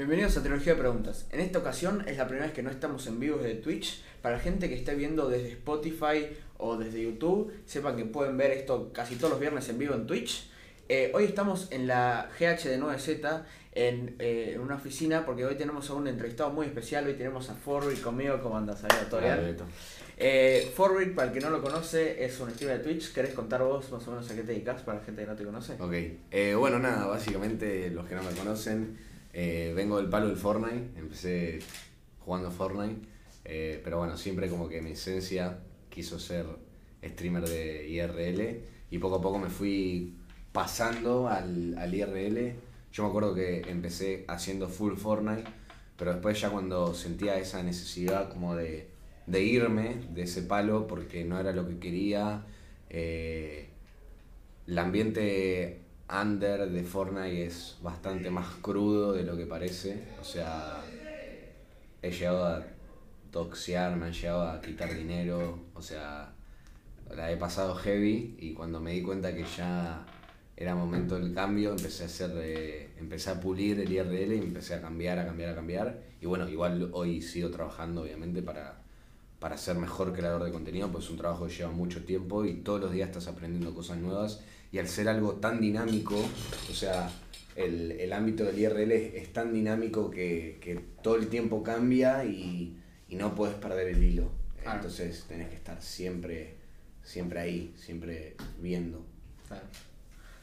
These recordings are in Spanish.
Bienvenidos a Trilogía de Preguntas. En esta ocasión es la primera vez que no estamos en vivo desde Twitch. Para la gente que esté viendo desde Spotify o desde YouTube, sepan que pueden ver esto casi todos los viernes en vivo en Twitch. Eh, hoy estamos en la GH de 9Z en, eh, en una oficina porque hoy tenemos a un entrevistado muy especial. Hoy tenemos a Forward conmigo. ¿Cómo andas? ¿Todo bien? Eh, Forward, para el que no lo conoce, es un streamer de Twitch. ¿Querés contar vos más o menos a qué te dedicas para la gente que no te conoce? Ok, eh, bueno, nada, básicamente los que no me conocen, eh, vengo del palo del Fortnite, empecé jugando Fortnite, eh, pero bueno, siempre como que mi esencia quiso ser streamer de IRL y poco a poco me fui pasando al, al IRL. Yo me acuerdo que empecé haciendo full Fortnite, pero después ya cuando sentía esa necesidad como de, de irme de ese palo porque no era lo que quería, eh, el ambiente under de Fortnite es bastante más crudo de lo que parece. O sea, he llegado a toxear, me han llegado a quitar dinero. O sea, la he pasado heavy y cuando me di cuenta que ya era momento del cambio, empecé a hacer, eh, empecé a pulir el IRL y empecé a cambiar, a cambiar, a cambiar. Y bueno, igual hoy sigo trabajando obviamente para, para ser mejor creador de contenido, pues es un trabajo que lleva mucho tiempo y todos los días estás aprendiendo cosas nuevas y al ser algo tan dinámico, o sea, el, el ámbito del IRL es, es tan dinámico que, que, todo el tiempo cambia y, y, no puedes perder el hilo. Claro. Entonces tenés que estar siempre, siempre ahí, siempre viendo. Claro.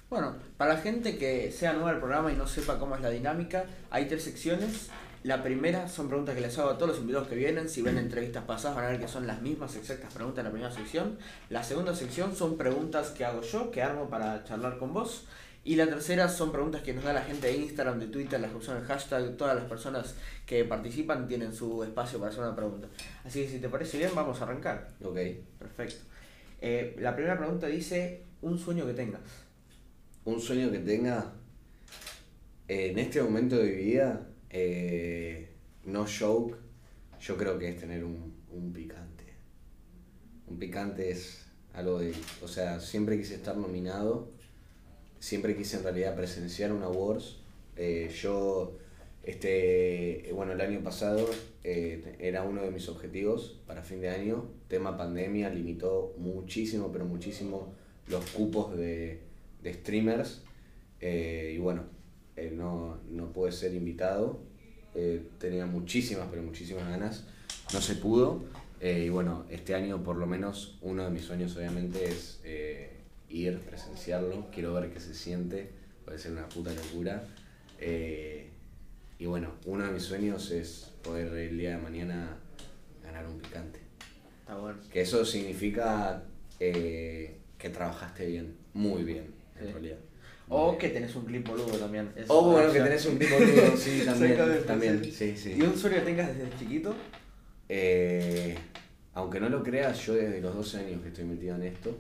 Bueno, para la gente que sea nueva al programa y no sepa cómo es la dinámica, hay tres secciones. La primera son preguntas que les hago a todos los invitados que vienen. Si ven entrevistas pasadas van a ver que son las mismas exactas preguntas en la primera sección. La segunda sección son preguntas que hago yo, que armo para charlar con vos. Y la tercera son preguntas que nos da la gente de Instagram, de Twitter, las que usan el hashtag. Todas las personas que participan tienen su espacio para hacer una pregunta. Así que si te parece bien, vamos a arrancar. Ok. Perfecto. Eh, la primera pregunta dice, un sueño que tengas. Un sueño que tenga eh, en este momento de mi vida, eh, no joke, yo creo que es tener un, un picante. Un picante es algo de, o sea, siempre quise estar nominado, siempre quise en realidad presenciar un awards. Eh, yo, este, bueno, el año pasado eh, era uno de mis objetivos para fin de año. Tema pandemia limitó muchísimo, pero muchísimo los cupos de, de streamers. Y bueno, eh, no, no pude ser invitado. Eh, tenía muchísimas, pero muchísimas ganas. No se pudo. Eh, y bueno, este año por lo menos uno de mis sueños obviamente es ir, presenciarlo. Quiero ver qué se siente. Puede ser una puta locura. Y bueno, uno de mis sueños es poder el día de mañana ganar un picante. Está bueno. Que eso significa que trabajaste bien, muy bien, en Sí. realidad. O que tenés un clip boludo también. Es O bueno, que tenés un tipo duro, sí, también. También, sí. sí, sí. ¿Y un sueño que tengas desde chiquito? Eh, aunque no lo creas, yo desde los 12 años que estoy metido en esto,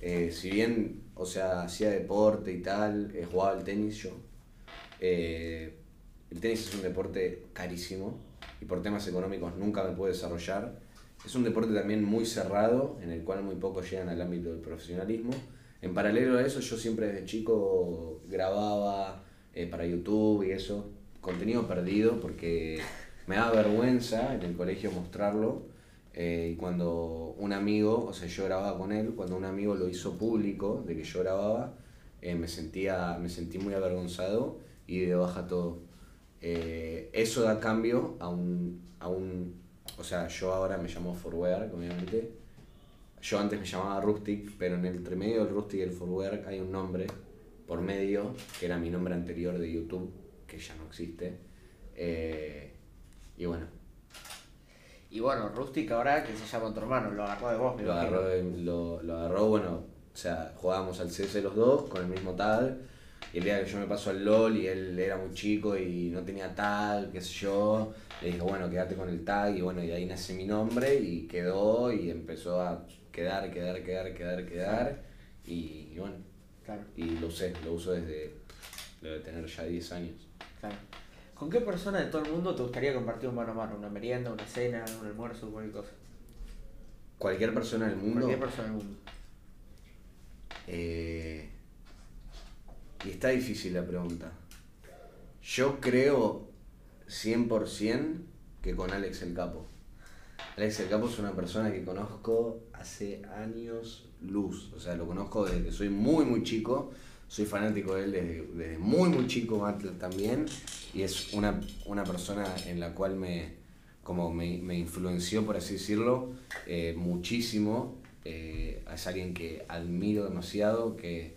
eh, si bien, o sea, hacía deporte y tal, eh, jugaba al tenis yo, eh, el tenis es un deporte carísimo y por temas económicos nunca me pude desarrollar. Es un deporte también muy cerrado, en el cual muy pocos llegan al ámbito del profesionalismo. En paralelo a eso, yo siempre desde chico grababa eh, para YouTube y eso, contenido perdido porque me daba vergüenza en el colegio mostrarlo. eh, y cuando un amigo, o sea, yo grababa con él, cuando un amigo lo hizo público de que yo grababa, eh, me, sentía, me sentí muy avergonzado y de baja todo. Eso da cambio a un, a un. O sea, yo ahora me llamo Forward, obviamente. Yo antes me llamaba Rustic, pero en el entremedio del Rustic y el Forward hay un nombre por medio, que era mi nombre anterior de YouTube, que ya no existe. Eh, y bueno, Y bueno, Rustic ahora que se llama tu hermano, lo agarró de vos, me lo agarró, lo agarró, bueno, o sea, jugábamos al CS los dos con el mismo tag. Y el día que yo me paso al LOL y él era muy chico y no tenía tag, qué sé yo, le dije, bueno, quédate con el tag. Y bueno, y ahí nace mi nombre y quedó y empezó a quedar, quedar, quedar, quedar, quedar. Y, y bueno, Claro, y lo usé, lo uso desde, debe tener ya 10 años. claro. ¿Con qué persona de todo el mundo te gustaría compartir un mano a mano? ¿Una merienda, una cena, un almuerzo, cualquier cosa? Cualquier persona del mundo. Cualquier persona del mundo. Eh, y está difícil la pregunta. Yo creo 100% que con Alex el Capo. Alex el Capo es una persona que conozco hace años luz, o sea, lo conozco desde que soy muy, muy chico, soy fanático de él desde, muy, muy chico también, y es una, una persona en la cual me, como me, me influenció, por así decirlo, eh, muchísimo. Eh, es alguien que admiro demasiado, que,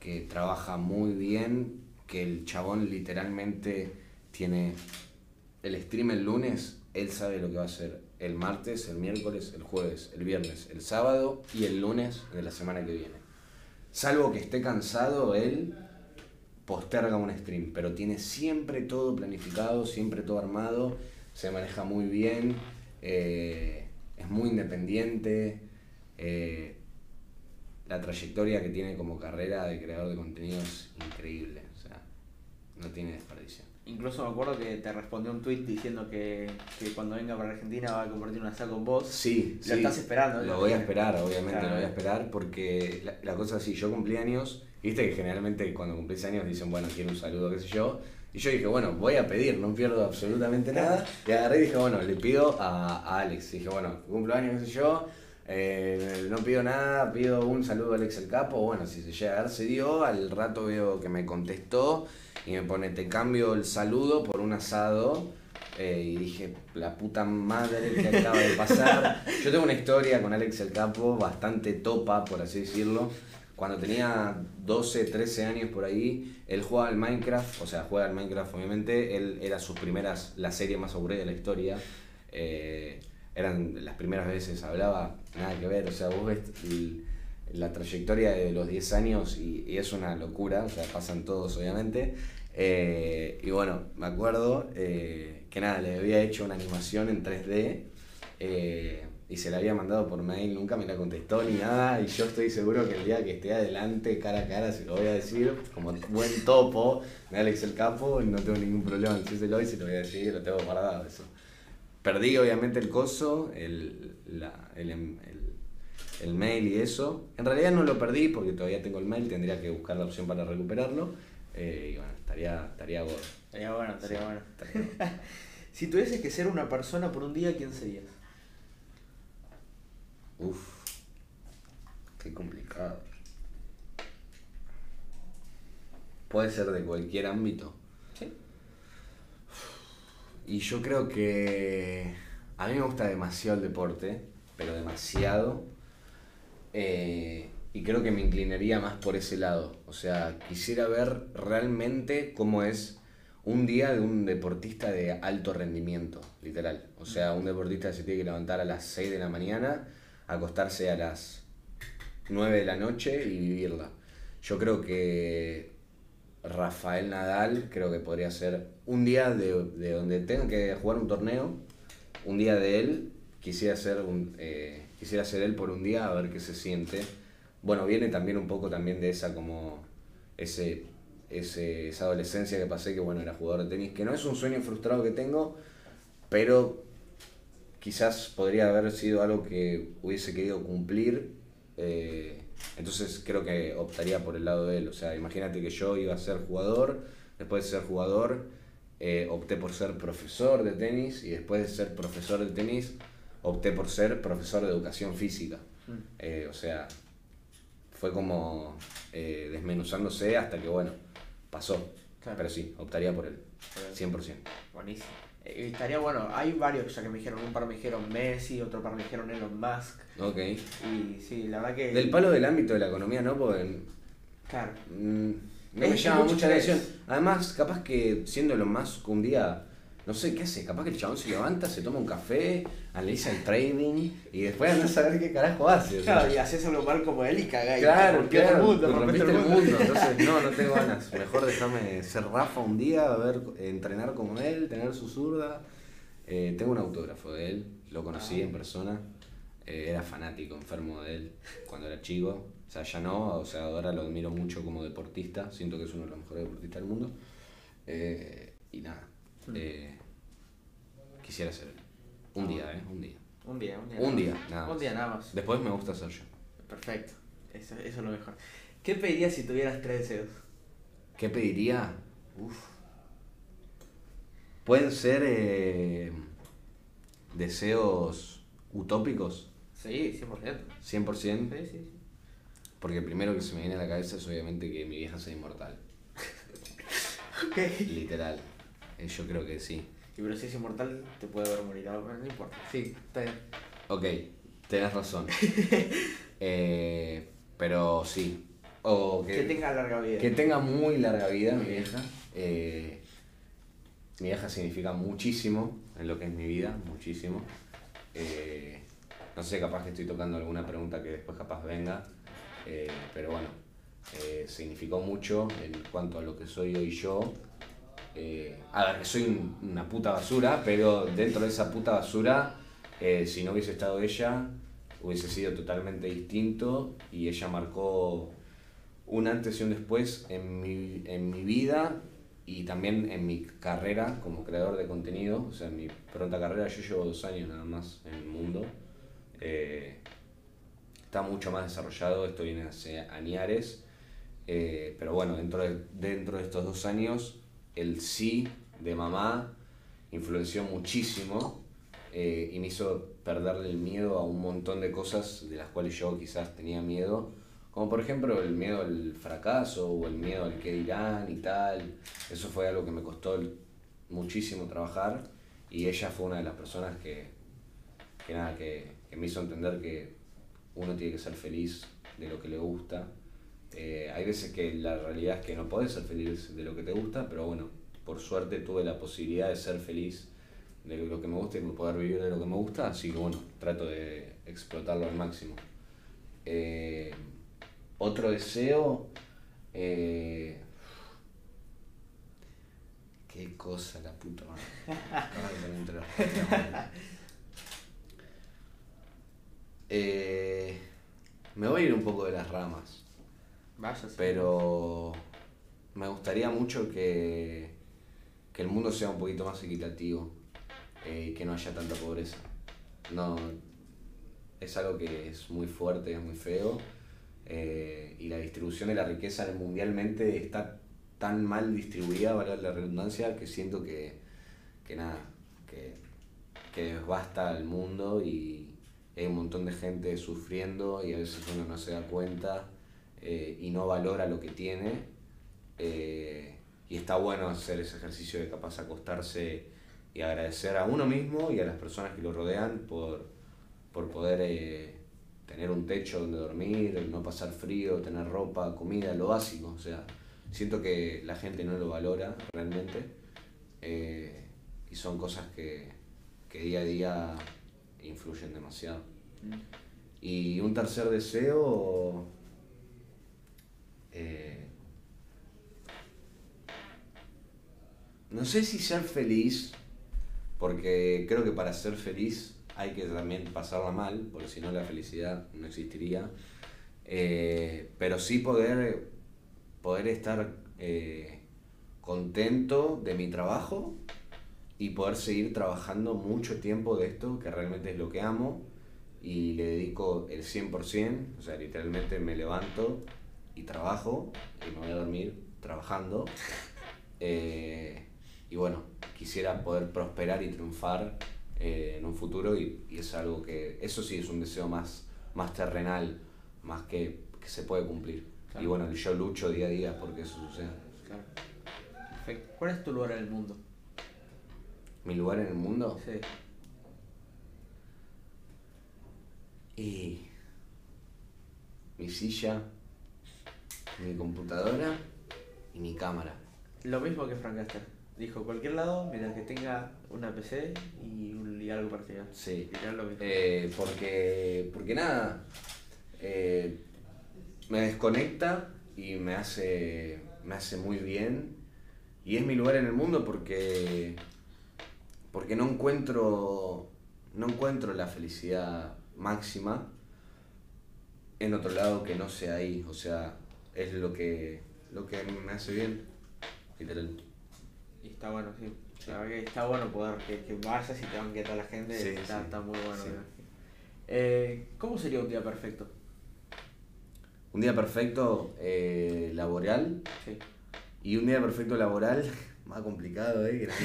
que trabaja muy bien, que el chabón literalmente tiene el stream el lunes, él sabe lo que va a hacer el martes, el miércoles, el jueves, el viernes, el sábado y el lunes de la semana que viene. Salvo que esté cansado, él posterga un stream, pero tiene siempre todo planificado, siempre todo armado, se maneja muy bien, eh, es muy independiente. Eh, la trayectoria que tiene como carrera de creador de contenido es increíble, o sea, no tiene desperdicio. Incluso me acuerdo que te respondió un tweet diciendo que, que cuando venga para Argentina va a compartir una sala con vos. Sí, Lo estás esperando. Lo voy a esperar, obviamente Claro. lo voy a esperar porque la, la cosa es así, yo cumplí años, viste que generalmente cuando cumplís años dicen, bueno, quiero un saludo, qué sé yo. Y yo dije, bueno, voy a pedir, no pierdo absolutamente nada. Y agarré y dije, bueno, le pido a, a Alex. dije, bueno, cumplo años, qué sé yo. eh, no pido nada, pido un saludo a Alex el Capo. Bueno, si se llega a dar, se dio. Al rato veo que me contestó y me pone, te cambio el saludo por un asado. Eh, y dije, la puta madre que acaba de pasar. Yo tengo una historia con Alex el Capo bastante topa, por así decirlo. Cuando tenía 12, 13 años por ahí, él jugaba al Minecraft, o sea, juega al Minecraft obviamente, él era sus primeras, la serie más aburrida de la historia. Eh, eran las primeras veces, hablaba, nada que ver, o sea, vos ves el- la trayectoria de los 10 años y, y es una locura, o sea, pasan todos obviamente. Eh, y bueno, me acuerdo eh, que nada, le había hecho una animación en 3D eh, y se la había mandado por mail, nunca me la contestó ni nada. Y yo estoy seguro que el día que esté adelante, cara a cara, se lo voy a decir, como buen topo de Alex el Capo, no tengo ningún problema en decírselo y se lo voy a decir, lo tengo guardado eso. Perdí obviamente el coso, el, la- el, em- el- el mail y eso. En realidad no lo perdí porque todavía tengo el mail, tendría que buscar la opción para recuperarlo. Eh, y bueno, estaría, estaría gordo. Estaría bueno, estaría Sí, bueno. estaría. Si tuvieses que ser una persona por un día, ¿quién serías? Uf, qué complicado. Puede ser de cualquier ámbito. Sí. Y yo creo que a mí me gusta demasiado el deporte, pero demasiado. Eh, y creo que me inclinaría más por ese lado. O sea, quisiera ver realmente cómo es un día de un deportista de alto rendimiento, literal. O sea, un deportista que se tiene que levantar a las 6 de la mañana, acostarse a las 9 de la noche y vivirla. Yo creo que Rafael Nadal creo que podría ser un día de, de donde tenga que jugar un torneo, un día de él, quisiera ser un, eh, quisiera ser él por un día a ver qué se siente. Bueno, viene también un poco también de esa como ese, ese esa adolescencia que pasé que bueno era jugador de tenis, que no es un sueño frustrado que tengo, pero quizás podría haber sido algo que hubiese querido cumplir. eh, entonces creo que optaría por el lado de él. O sea, imagínate que yo iba a ser jugador, después de ser jugador eh, opté por ser profesor de tenis y después de ser profesor de tenis opté por ser profesor de educación física. Mm. Eh, o sea, fue como eh, desmenuzándose hasta que, bueno, pasó. Claro. Pero sí, optaría por él, Por él. 100%. Buenísimo. Eh, estaría bueno, hay varios ya que me dijeron, un par me dijeron Messi, otro par me dijeron Elon Musk. Ok. Y sí, la verdad que. Del palo del ámbito de la economía, ¿no? Porque Claro. mm, no Es me llama mucha atención. Además, capaz que siendo Elon Musk un día, no sé, ¿qué hace? Capaz que el chabón se levanta, se toma un café, analiza el trading y después anda a saber qué carajo hace. o sea. Claro, y haces algo mal como él y cagáis. Claro, rompiste claro, el mundo, te rompiste el mundo. Entonces, no, no tengo ganas. Mejor déjame ser Rafa un día, a ver, entrenar como él, tener su zurda. Eh, tengo un autógrafo de él, lo conocí Ah. en persona. Eh, era fanático, enfermo de él cuando era chico. O sea, ya no, o sea, ahora lo admiro mucho como deportista. Siento que es uno de los mejores deportistas del mundo. Eh, y nada, Mm. Quisiera ser. Un día, ¿eh? Un día. Un día, un día. Un nada día, más. nada Un día nada más. Después me gusta ser yo. Perfecto. Eso, eso es lo mejor. ¿Qué pedirías si tuvieras tres deseos? ¿Qué pediría? Uf. Pueden ser eh, deseos utópicos, Sí, 100%. 100%. Sí, sí, sí. Porque el primero que se me viene a la cabeza es obviamente que mi vieja sea inmortal. Literal. Eh, Yo creo que sí. Y pero si es inmortal, te puede ver morir pero no importa. Sí, está bien. Ok, tenés razón. Eh, pero sí. O Que tenga larga vida. Que tenga muy larga vida mi vieja. Eh, mi vieja significa muchísimo en lo que es mi vida, muchísimo. Eh, no sé, capaz que estoy tocando alguna pregunta que después capaz venga. eh, pero bueno, eh, significó mucho en cuanto a lo que soy hoy yo. Eh, a ver, que soy un- una puta basura, pero dentro de esa puta basura, eh, si no hubiese estado ella, hubiese sido totalmente distinto y ella marcó un antes y un después en mi, en mi vida y también en mi carrera como creador de contenido. O sea, en mi pronta carrera yo llevo dos años nada más en el mundo. Eh, está mucho más desarrollado, esto viene hace añares. Eh, pero bueno, dentro de, dentro de estos dos años, el sí de mamá influenció muchísimo eh, y me hizo perderle el miedo a un montón de cosas de las cuales yo quizás tenía miedo. Como por ejemplo el miedo al fracaso o el miedo al que dirán y tal. Eso fue algo que me costó muchísimo trabajar y ella fue una de las personas que, que nada, que me hizo entender que uno tiene que ser feliz de lo que le gusta. Eh, hay veces que la realidad es que no podés ser feliz de lo que te gusta, pero bueno, por suerte tuve la posibilidad de ser feliz de lo que me gusta y poder vivir de lo que me gusta, así que bueno, trato de explotarlo al máximo. Eh, otro deseo, eh, qué cosa la puta madre. Eh, me voy a ir un poco de las ramas. Pero me gustaría mucho que, que el mundo sea un poquito más equitativo eh, y que no haya tanta pobreza. No, es algo que es muy fuerte, es muy feo eh, y la distribución de la riqueza mundialmente está tan mal distribuida, valga la redundancia, que siento que, que nada, que, que desbasta al mundo y hay un montón de gente sufriendo y a veces uno no se da cuenta eh, y no valora lo que tiene. eh, y está bueno hacer ese ejercicio de capaz acostarse y agradecer a uno mismo y a las personas que lo rodean por, por poder eh, tener un techo donde dormir, no pasar frío, tener ropa, comida, lo básico. O sea, siento que la gente no lo valora realmente eh, y son cosas que, que día a día influyen demasiado. Mm. Y un tercer deseo. Eh, no sé si ser feliz, porque creo que para ser feliz hay que también pasarla mal, porque si no la felicidad no existiría. Eh, pero sí poder, poder estar eh, contento de mi trabajo y poder seguir trabajando mucho tiempo de esto, que realmente es lo que amo, y le dedico el 100%, o sea, literalmente me levanto y trabajo, y me voy a dormir trabajando. Eh, y bueno, quisiera poder prosperar y triunfar eh, en un futuro, y, y es algo que, eso sí es un deseo más, más terrenal, más que, que se puede cumplir. Claro. Y bueno, yo lucho día a día porque eso suceda. Claro. Perfecto. ¿Cuál es tu lugar en el mundo? ¿Mi lugar en el mundo? Sí. Y mi silla, mi computadora y mi cámara. Lo mismo que Frank Caster. Dijo cualquier lado mientras que tenga una PC y, un, y algo para estudiar. Sí. Lo. Eh, porque, porque nada, eh, me desconecta y me hace, me hace muy bien. Y es mi lugar en el mundo porque, porque no encuentro, no encuentro la felicidad máxima en otro lado que no sea ahí. O sea, es lo que, lo que me hace bien, literal. Y está bueno, sí. La verdad que está bueno poder que, que vayas y te banque toda la gente. Sí, está, sí. está muy bueno. Eh, ¿Cómo sería un día perfecto? Un día perfecto eh, laboral Sí. Y un día perfecto laboral, más complicado, ¿eh?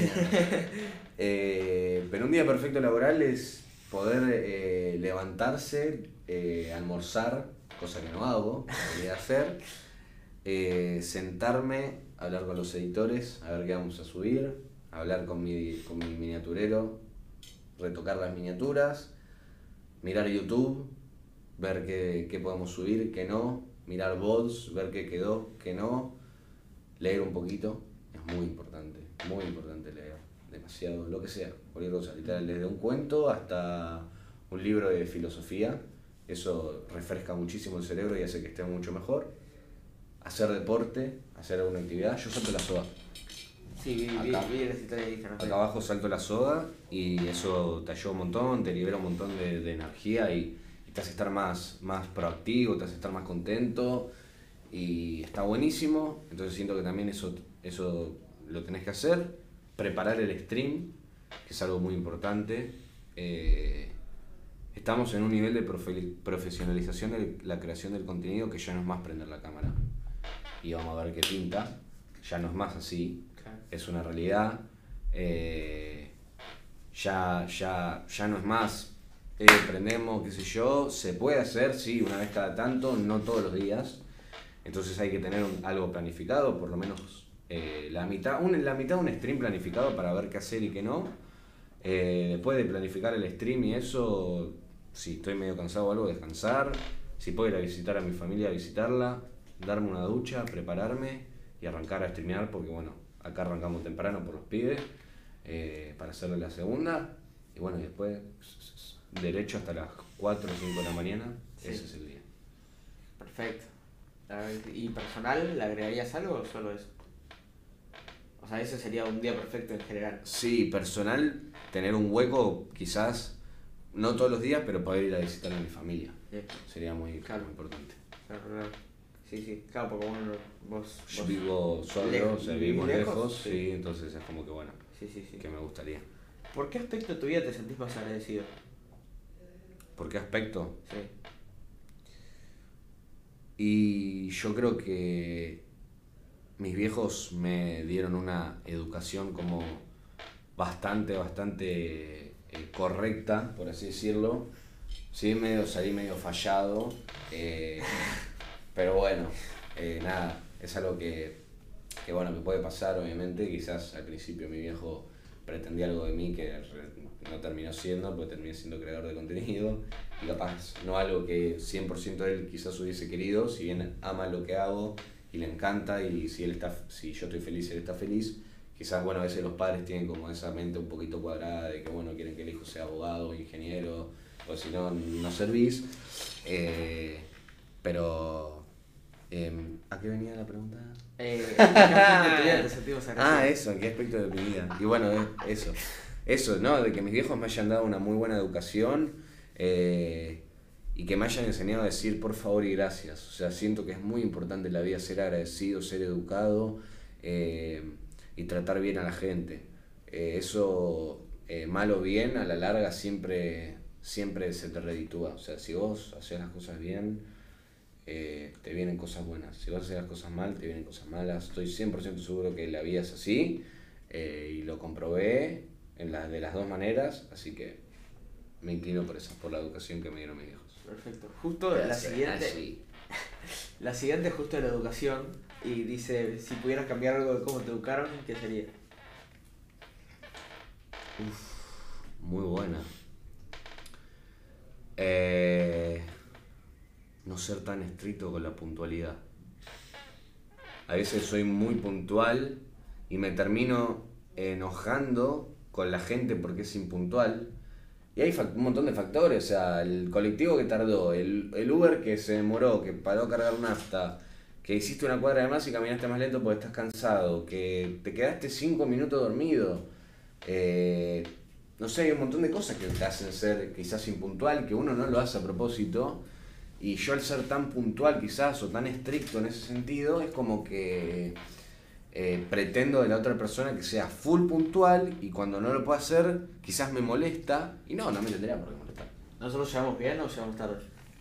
Eh, pero un día perfecto laboral es poder eh, levantarse, eh, almorzar, cosa que no hago, debería hacer, eh, sentarme, hablar con los editores, a ver qué vamos a subir, hablar con mi, con mi miniaturero, retocar las miniaturas, mirar YouTube, ver qué, qué podemos subir, qué no, mirar bots, ver qué quedó, qué no, leer un poquito, es muy importante, muy importante leer, demasiado, lo que sea, cualquier cosa, literal, desde un cuento hasta un libro de filosofía, eso refresca muchísimo el cerebro y hace que esté mucho mejor. Hacer deporte, hacer alguna actividad, yo salto la soga. Sí, vi, vi, Acá. vi las historias de Instagram. Acá abajo salto la soga y eso te ayuda un montón, te libera un montón de, de energía y, y te hace estar más, más proactivo, te hace estar más contento y está buenísimo. Entonces siento que también eso, eso lo tenés que hacer. Preparar el stream, que es algo muy importante. Eh, estamos en un nivel de profe- profesionalización de la creación del contenido que ya no es más prender la cámara y vamos a ver qué pinta. Ya no es más así es una realidad. eh, ya, ya, ya no es más. eh, prendemos, qué sé yo, se puede hacer, sí, una vez cada tanto, no todos los días. Entonces hay que tener un- algo planificado, por lo menos eh, la, mitad, un, la mitad de un stream planificado para ver qué hacer y qué no. Eh, después de planificar el stream y eso, si estoy medio cansado o algo, descansar. Si puedo ir a visitar a mi familia, visitarla, darme una ducha, prepararme y arrancar a streamear, porque bueno, acá arrancamos temprano por los pibes, eh, para hacerle la segunda. Y bueno, y después derecho hasta las 4 o 5 de la mañana, Sí. ese es el día. Perfecto. ¿Y personal, le agregarías algo o solo eso? O sea, ese sería un día perfecto en general. Sí, personal, tener un hueco quizás, no todos los días, pero poder ir a visitar a mi familia. Sería muy, Claro. muy importante. claro, claro. Sí, sí, claro, porque uno, vos, Yo vos- vivo solo, Lejos. o sea, ¿Vivís vivimos lejos? lejos, Sí. sí, entonces es como que bueno, Sí, sí, sí. que me gustaría. ¿Por qué aspecto de tu vida te sentís más agradecido? ¿Por qué aspecto? Sí. Y yo creo que mis viejos me dieron una educación como bastante, bastante eh, correcta, por así decirlo. Sí, medio, salí medio fallado, eh, pero bueno, eh, nada, es algo que, que, bueno, que puede pasar, obviamente. Quizás al principio mi viejo pretendía algo de mí que no terminó siendo, porque terminé siendo creador de contenido. Y capaz no algo que 100% él quizás hubiese querido, si bien ama lo que hago y le encanta y si, él está, si yo estoy feliz, él está feliz. Quizás, bueno, a veces los padres tienen como esa mente un poquito cuadrada de que, bueno, quieren que el hijo sea abogado, ingeniero, o si no, no servís. Eh, pero, em, ¿a qué venía la pregunta? Eh. Ah, eso, ¿en qué aspecto de mi vida? Y bueno, eh, eso. Eso, ¿no? De que mis viejos me hayan dado una muy buena educación eh, y que me hayan enseñado a decir por favor y gracias. O sea, siento que es muy importante en la vida ser agradecido, ser educado eh, y tratar bien a la gente. Eh, eso, eh, mal o bien, a la larga siempre, siempre se te reditúa. O sea, si vos haces las cosas bien, eh, te vienen cosas buenas. Si vas a hacer las cosas mal, te vienen cosas malas. Estoy 100% seguro que la vida es así eh, y lo comprobé en la, de las dos maneras, así que me inclino por eso, por la educación que me dieron mis hijos. Perfecto. Justo la siguiente, Así. la siguiente es justo de la educación y dice, si pudieras cambiar algo de cómo te educaron, ¿qué sería? Muy buena. Eh, no ser tan estricto con la puntualidad. A veces soy muy puntual y me termino enojando con la gente porque es impuntual. Y hay un montón de factores, o sea, el colectivo que tardó, el, el Uber que se demoró, que paró a cargar nafta, que hiciste una cuadra de más y caminaste más lento porque estás cansado, que te quedaste cinco minutos dormido. Eh, no sé, hay un montón de cosas que te hacen ser quizás impuntual, que uno no lo hace a propósito. Y yo al ser tan puntual quizás o tan estricto en ese sentido, es como que eh, pretendo de la otra persona que sea full puntual y cuando no lo puedo hacer quizás me molesta y no, no me tendría por qué molestar. ¿Nosotros llegamos bien o llegamos tarde?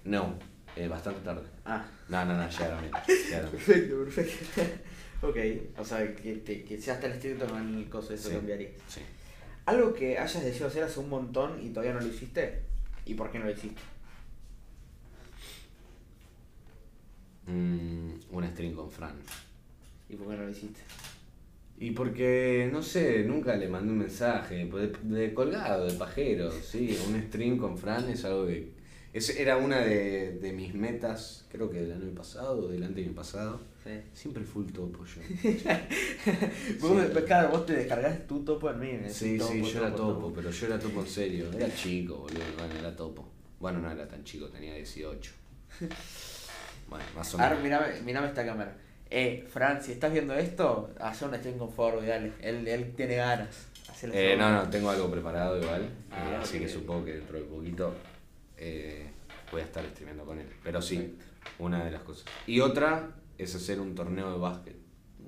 No, eh, bastante tarde. Ah, No, no, no, llegaron bien. llegaron bien. perfecto, perfecto. Ok, o sea, que, te, que sea hasta el estricto con el coso, eso Sí. cambiaría. Sí. Algo que hayas deseado hacer hace un montón y todavía no lo hiciste. ¿Y por qué no lo hiciste? Mm, un stream con Fran. ¿Y por qué no lo hiciste? Y porque, no sé, nunca le mandé un mensaje, de, de colgado, de pajero, sí, un stream con Fran es algo que... Es, era una de, de mis metas, creo que del año pasado, del año pasado. Sí. Siempre full topo yo. Vos, Claro, vos te descargaste tu topo en mí. en Sí, sí, yo era topo, topo, pero yo era topo en serio. Era chico, boludo, bueno, era topo. Bueno, no era tan chico, tenía 18. Bueno, más o Ahora menos. mirame, mirame esta cámara. Eh, Fran, si estás viendo esto, haz un stream con Forward, dale. Él, él tiene ganas. Eh, no, no, tengo algo preparado igual. Ah, eh, así que supongo que dentro de poquito eh, voy a estar streameando con él. Pero sí, una de las cosas. Y otra es hacer un torneo de básquet.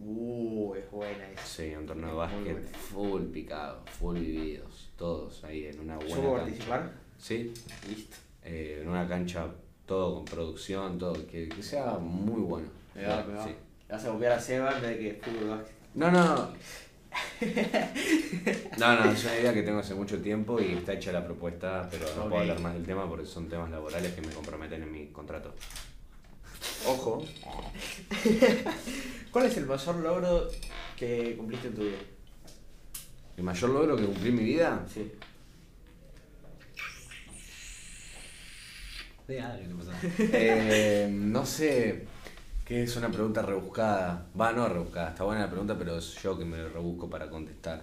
Uh, es buena esa. Sí, un torneo de básquet full picado, full vividos, todos ahí en una ¿Yo buena puedo cancha. participar? Sí, Listo. eh, en una cancha todo con producción, todo, que, que sea muy bueno. Me va, me va. Sí. Vas a copiar a Seba en vez de que fútbol. No, no. No, no, es una idea que tengo hace mucho tiempo y está hecha la propuesta, pero no puedo hablar más del tema porque son temas laborales que me comprometen en mi contrato. Ojo. ¿Cuál es el mayor logro que cumpliste en tu vida? ¿El mayor logro que cumplí en mi vida? Sí. Eh, no sé, que es una pregunta rebuscada. Va, no rebuscada, está buena la pregunta, pero es yo que me rebusco para contestar.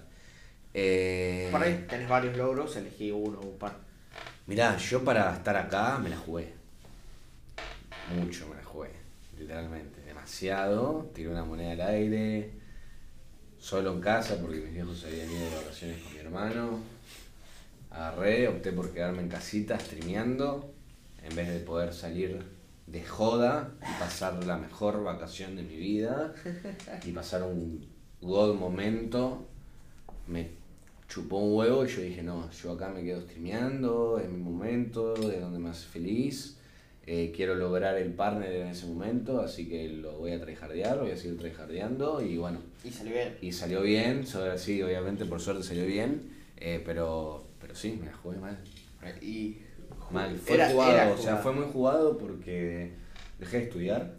Eh, Por ahí tenés varios logros, elegí uno o un par. Mirá, yo para estar acá me la jugué. Mucho me la jugué, literalmente. Demasiado. Tiré una moneda al aire. Solo en casa porque mis viejos se habían ido de vacaciones con mi hermano. Agarré, opté por quedarme en casita streameando. En vez de poder salir de joda y pasar la mejor vacación de mi vida. Y pasar un god momento. Me chupó un huevo y yo dije, no, yo acá me quedo streameando, es mi momento, de donde me hace feliz, eh, quiero lograr el partner en ese momento, así que lo voy a tryhardear, voy a seguir tryhardeando y bueno, Y salió bien. y salió bien, sí, obviamente por suerte salió bien, eh, pero, pero sí, me la jugué mal. Y. Mal, fue Era- jugado, era o sea, jugado. fue muy jugado porque dejé de estudiar.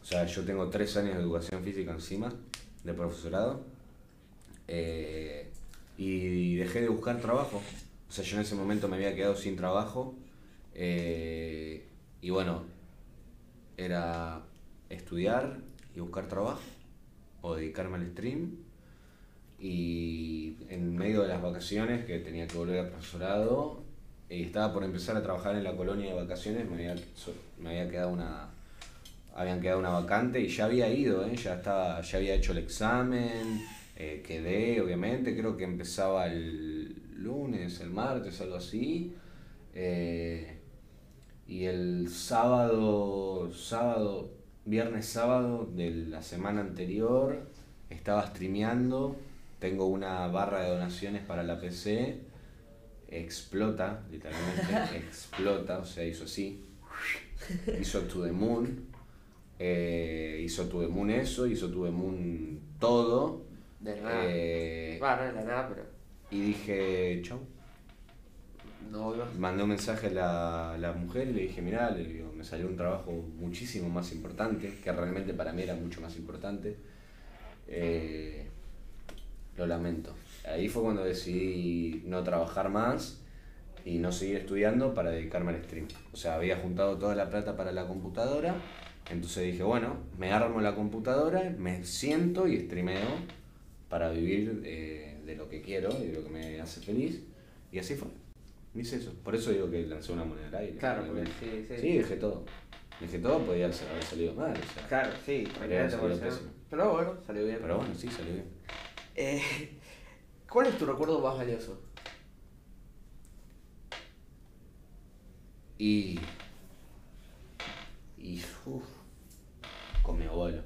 O sea, yo tengo tres años de educación física encima, de profesorado. eh, y dejé de buscar trabajo. O sea, yo en ese momento me había quedado sin trabajo. eh, y bueno, era estudiar y buscar trabajo o dedicarme al stream. Y en medio de las vacaciones, que tenía que volver al profesorado, y estaba por empezar a trabajar en la colonia de vacaciones, me había, me había quedado una. Habían quedado una vacante y ya había ido, ¿eh? ya, estaba, ya había hecho el examen, eh, quedé, obviamente, creo que empezaba el lunes, el martes, algo así. eh, y el sábado, sábado, viernes sábado de la semana anterior, estaba streameando, tengo una barra de donaciones para la PC, explota, literalmente explota, o sea, hizo así, hizo To The Moon, eh, hizo To The Moon eso, hizo To The Moon todo, De nada. eh, Va, no era nada, pero. y dije, chau. No iba. Mandé un mensaje a la, la mujer y le dije, mirá, le digo, me salió un trabajo muchísimo más importante, que realmente para mí era mucho más importante. Eh, lo lamento. Ahí fue cuando decidí no trabajar más y no seguir estudiando para dedicarme al stream. O sea, había juntado toda la plata para la computadora, entonces dije, bueno, me armo la computadora, me siento y streameo para vivir eh, de lo que quiero y de lo que me hace feliz. Y así fue. Hice eso. Por eso digo que lancé una moneda al aire. Claro, porque sí, sí. Sí, dejé todo. Dejé todo, podía haber salido mal. O sea. Claro, sí, Podría haber tranquilamente salido puede ser. pésimo. Pero bueno, salió bien. Pero bueno, sí, salió bien. Eh, ¿Cuál es tu recuerdo más valioso? Y. Y. Uf, con mi abuelo.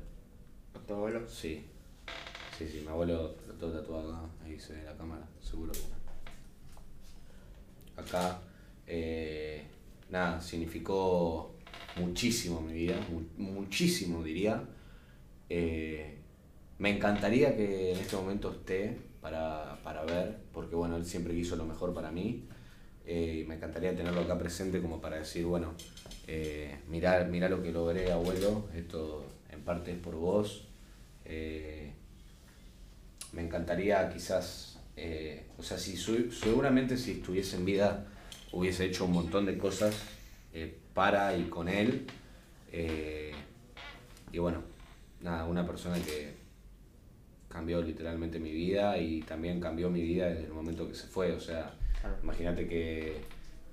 ¿Tu abuelo? Sí. Sí, sí, mi abuelo lo tengo tatuado acá. Ahí se ve la cámara, seguro. Acá. eh, nada, significó muchísimo mi vida. mu- muchísimo, diría. Eh, me encantaría que en este momento esté para, para ver, porque bueno, él siempre quiso lo mejor para mí. Eh, me encantaría tenerlo acá presente como para decir, bueno, eh, mirá, lo que logré, abuelo, esto en parte es por vos. Eh, me encantaría quizás, eh, o sea, si seguramente si estuviese en vida hubiese hecho un montón de cosas para y con él. y bueno, una persona que cambió literalmente mi vida y también cambió mi vida desde el momento que se fue, o sea, Imagínate que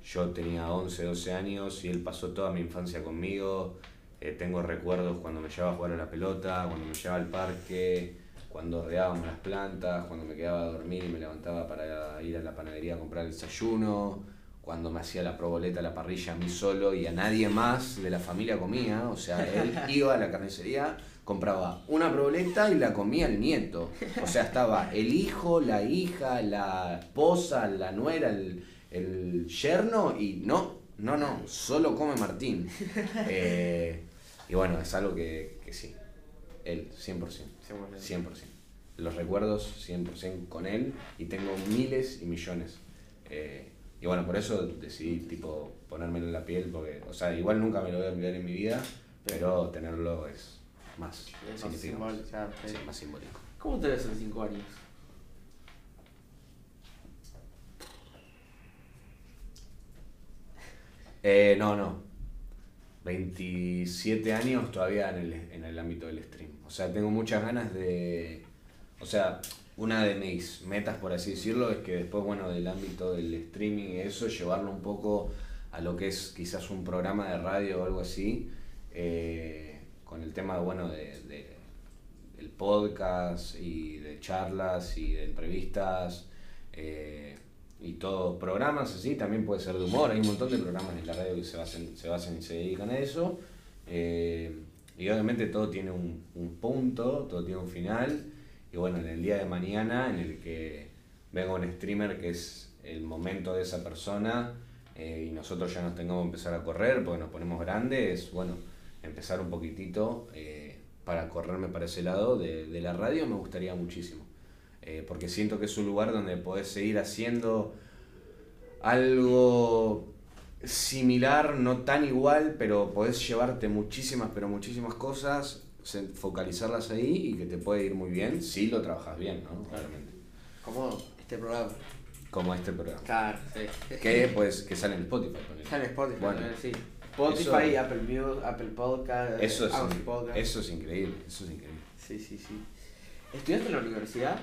yo tenía 11, 12 años y él pasó toda mi infancia conmigo. Eh, tengo recuerdos cuando me llevaba a jugar a la pelota, cuando me llevaba al parque, cuando reábamos las plantas, cuando me quedaba a dormir y me levantaba para ir a la panadería a comprar el desayuno, cuando me hacía la proboleta a la parrilla a mí solo y a nadie más de la familia comía. O sea, él iba a la carnicería compraba una proboleta y la comía el nieto. O sea, estaba el hijo, la hija, la esposa, la nuera, el, el yerno y no, no, no, solo come Martín. Eh, y bueno, es algo que, que sí, él, 100%, 100%. Los recuerdos 100% con él y tengo miles y millones. Eh, y bueno, por eso decidí tipo ponérmelo en la piel, porque, o sea, igual nunca me lo voy a olvidar en mi vida, pero tenerlo es más simbólico. más simbólico. ¿Cómo te ves en 5 años? Eh, no, no. 27 años todavía en el, en el ámbito del stream. O sea, tengo muchas ganas de... O sea, una de mis metas, por así decirlo, es que después, bueno, del ámbito del streaming y eso, llevarlo un poco a lo que es quizás un programa de radio o algo así. Eh, con el tema bueno, de, de, el podcast y de charlas y de entrevistas eh, y todos programas así, también puede ser de humor, hay un montón de programas en la radio que se basan, se basan y se dedican a eso. Eh, y obviamente todo tiene un, un, punto, todo tiene un final. Y bueno, en el día de mañana, en el que venga un streamer que es el momento de esa persona eh, y nosotros ya nos tengamos que empezar a correr porque nos ponemos grandes, bueno, empezar un poquitito eh, para correrme para ese lado de, de, la radio me gustaría muchísimo. Eh, porque siento que es un lugar donde podés seguir haciendo algo similar, no tan igual, pero podés llevarte muchísimas, pero muchísimas cosas, focalizarlas ahí y que te puede ir muy bien si lo trabajas bien, ¿no? Claramente. Como este programa. Como este programa. Claro, sí. Que, pues, que sale en Spotify. Sale en Spotify, bueno, sí. Spotify, Apple Music, Apple Podcast, eso es, Eso es increíble, eso es increíble. Sí, sí, sí. ¿Estudiaste en la universidad?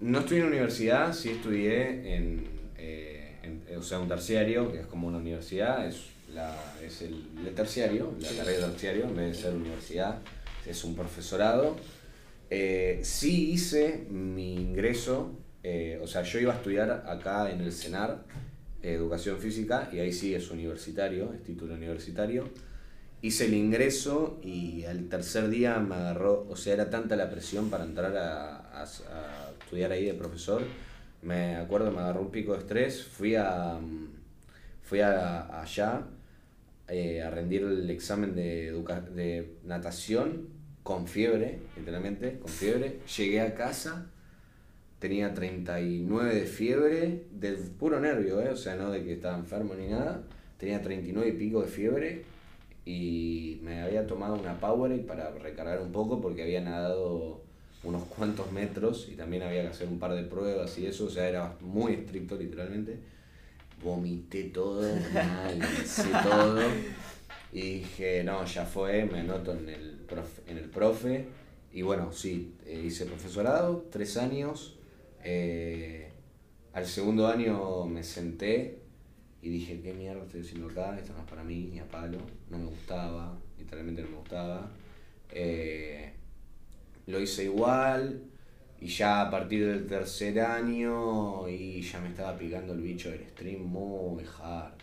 No estudié en la universidad, sí estudié en, eh, o sea, un terciario, que es como una universidad, es, la, es el, terciario, la carrera de terciario, en vez de ser universidad, es un profesorado. Eh, sí hice mi ingreso, eh, o sea, yo iba a estudiar acá en el CENAR, educación física y ahí sí es universitario, es título universitario. Hice el ingreso y al tercer día me agarró, o sea, era tanta la presión para entrar a, estudiar ahí de profesor. Me acuerdo, me agarró un pico de estrés, fui a fui a, allá eh, a rendir el examen de, de natación con fiebre, literalmente, con fiebre. Llegué a casa tenía 39 de fiebre, de puro nervio, ¿eh? o sea, no de que estaba enfermo ni nada, tenía 39 y pico de fiebre y me había tomado una Powerade para recargar un poco porque había nadado unos cuantos metros y también había que hacer un par de pruebas y eso, o sea, era muy estricto literalmente. Vomité todo, mal, hice todo. Y dije, no, ya fue, me anoto en el profe. En el profe. Y bueno, sí, eh, hice profesorado, tres años, eh, al segundo año me senté y dije, ¿qué mierda estoy haciendo acá? Esto no es para mí, ni a palo. No me gustaba, literalmente no me gustaba. Eh, lo hice igual y ya a partir del tercer año y ya me estaba picando el bicho del stream muy hard,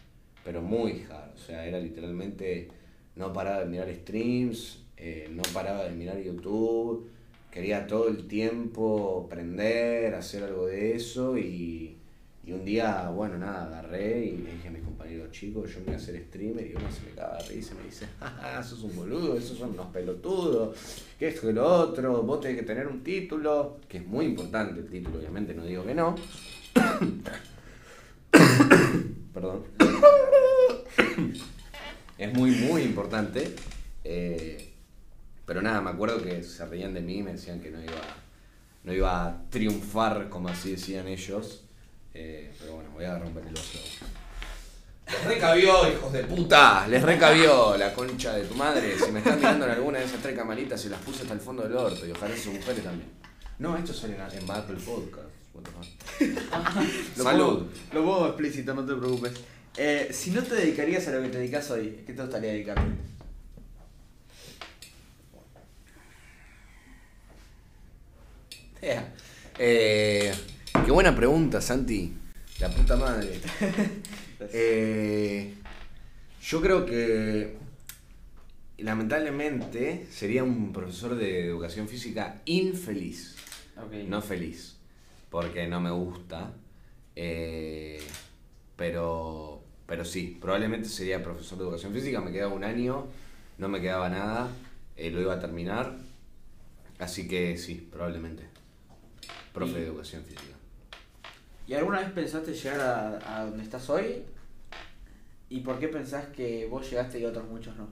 pero muy hard. O sea, era literalmente, no paraba de mirar streams, eh, no paraba de mirar YouTube quería todo el tiempo aprender, hacer algo de eso y, y un día, bueno, nada, agarré y le dije a mis compañeros chicos, yo me voy a hacer streamer y uno se me caga y me dice, jaja, sos un boludo, esos son unos pelotudos, que esto que lo otro, vos tenés que tener un título, que es muy importante el título, obviamente, no digo que no. Perdón. es muy, muy importante. eh, pero nada, me acuerdo que se reían de mí y me decían que no iba, no iba a triunfar como así decían ellos. Eh, pero bueno, voy a romper el oso. Les recabió, hijos de puta. Les recabió la concha de tu madre. Si me están mirando en alguna de esas tres camaritas, se las puse hasta el fondo del orto. Y ojalá sus mujeres también. No, esto sale en, en Apple Podcast. What the fuck. Lo Salud. pongo- Lo pongo explícito, no te preocupes. Eh, si no te dedicarías a lo que te dedicas hoy, ¿qué te gustaría dedicarte? Yeah. Eh, qué buena pregunta, Santi. La puta madre. Eh, yo creo que lamentablemente sería un profesor de educación física infeliz, no feliz, porque no me gusta. eh, pero, pero sí, probablemente sería profesor de educación física. Me quedaba un año, no me quedaba nada, eh, lo iba a terminar. Así que sí, probablemente. Profe Y- de educación física. ¿Y alguna vez pensaste llegar a, a donde estás hoy? ¿Y por qué pensás que vos llegaste y otros muchos no?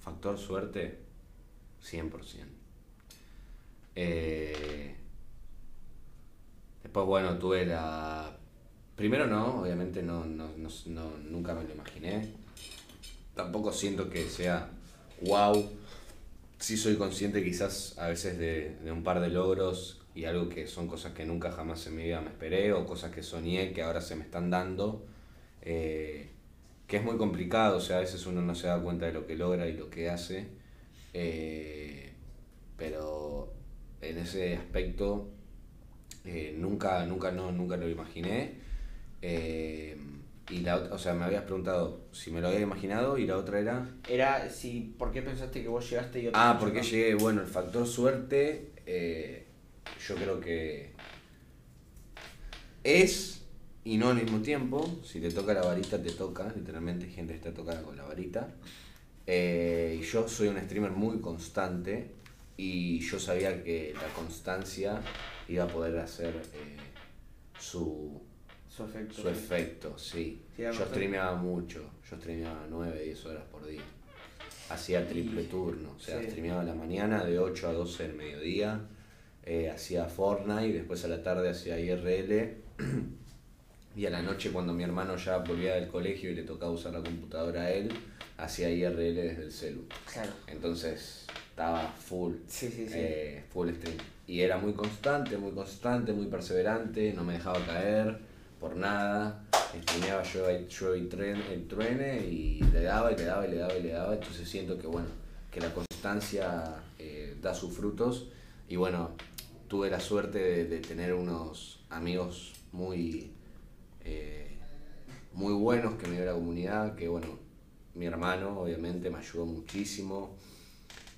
Factor suerte, 100%. Eh, después, bueno, tuve la... Primero no, obviamente no, no, no, no- nunca me lo imaginé. Tampoco siento que sea wow. Sí soy consciente quizás a veces de, un par de logros y algo que son cosas que nunca jamás en mi vida me esperé o cosas que soñé que ahora se me están dando. Eh, que es muy complicado, o sea, a veces uno no se da cuenta de lo que logra y lo que hace, eh, pero en ese aspecto eh, nunca, nunca, no, nunca lo imaginé. y la o sea, me habías preguntado si me lo había imaginado y la otra era... Era si, ¿por qué pensaste que vos llegaste y otros Ah, porque no? llegué, bueno, el factor suerte, eh, yo creo que es y no al mismo tiempo. Si te toca la varita, te toca. Literalmente, gente está tocada con la varita. Eh, y yo soy un streamer muy constante y yo sabía que la constancia iba a poder hacer eh, su, Su efecto. su efecto, sí. Sí, era yo bastante. streameaba mucho, yo streameaba 9, 10 horas por día. Hacía triple Y- turno, o sea, sí. streameaba a la mañana de 8 a 12 del mediodía, eh, hacía Fortnite, después a la tarde hacía IRL, y a la noche cuando mi hermano ya volvía del colegio y le tocaba usar la computadora a él, hacía IRL desde el celu. Claro. Entonces estaba full, Sí, sí, sí. eh, full stream. Y era muy constante, muy constante, muy perseverante, no me dejaba caer por nada. Streameaba yo, yo y tren, truene y le daba y le daba y le daba y le daba. Entonces siento que bueno, que la constancia eh, da sus frutos. Y bueno, tuve la suerte de, de tener unos amigos muy, eh, muy buenos que me dio la comunidad, que bueno, mi hermano obviamente me ayudó muchísimo.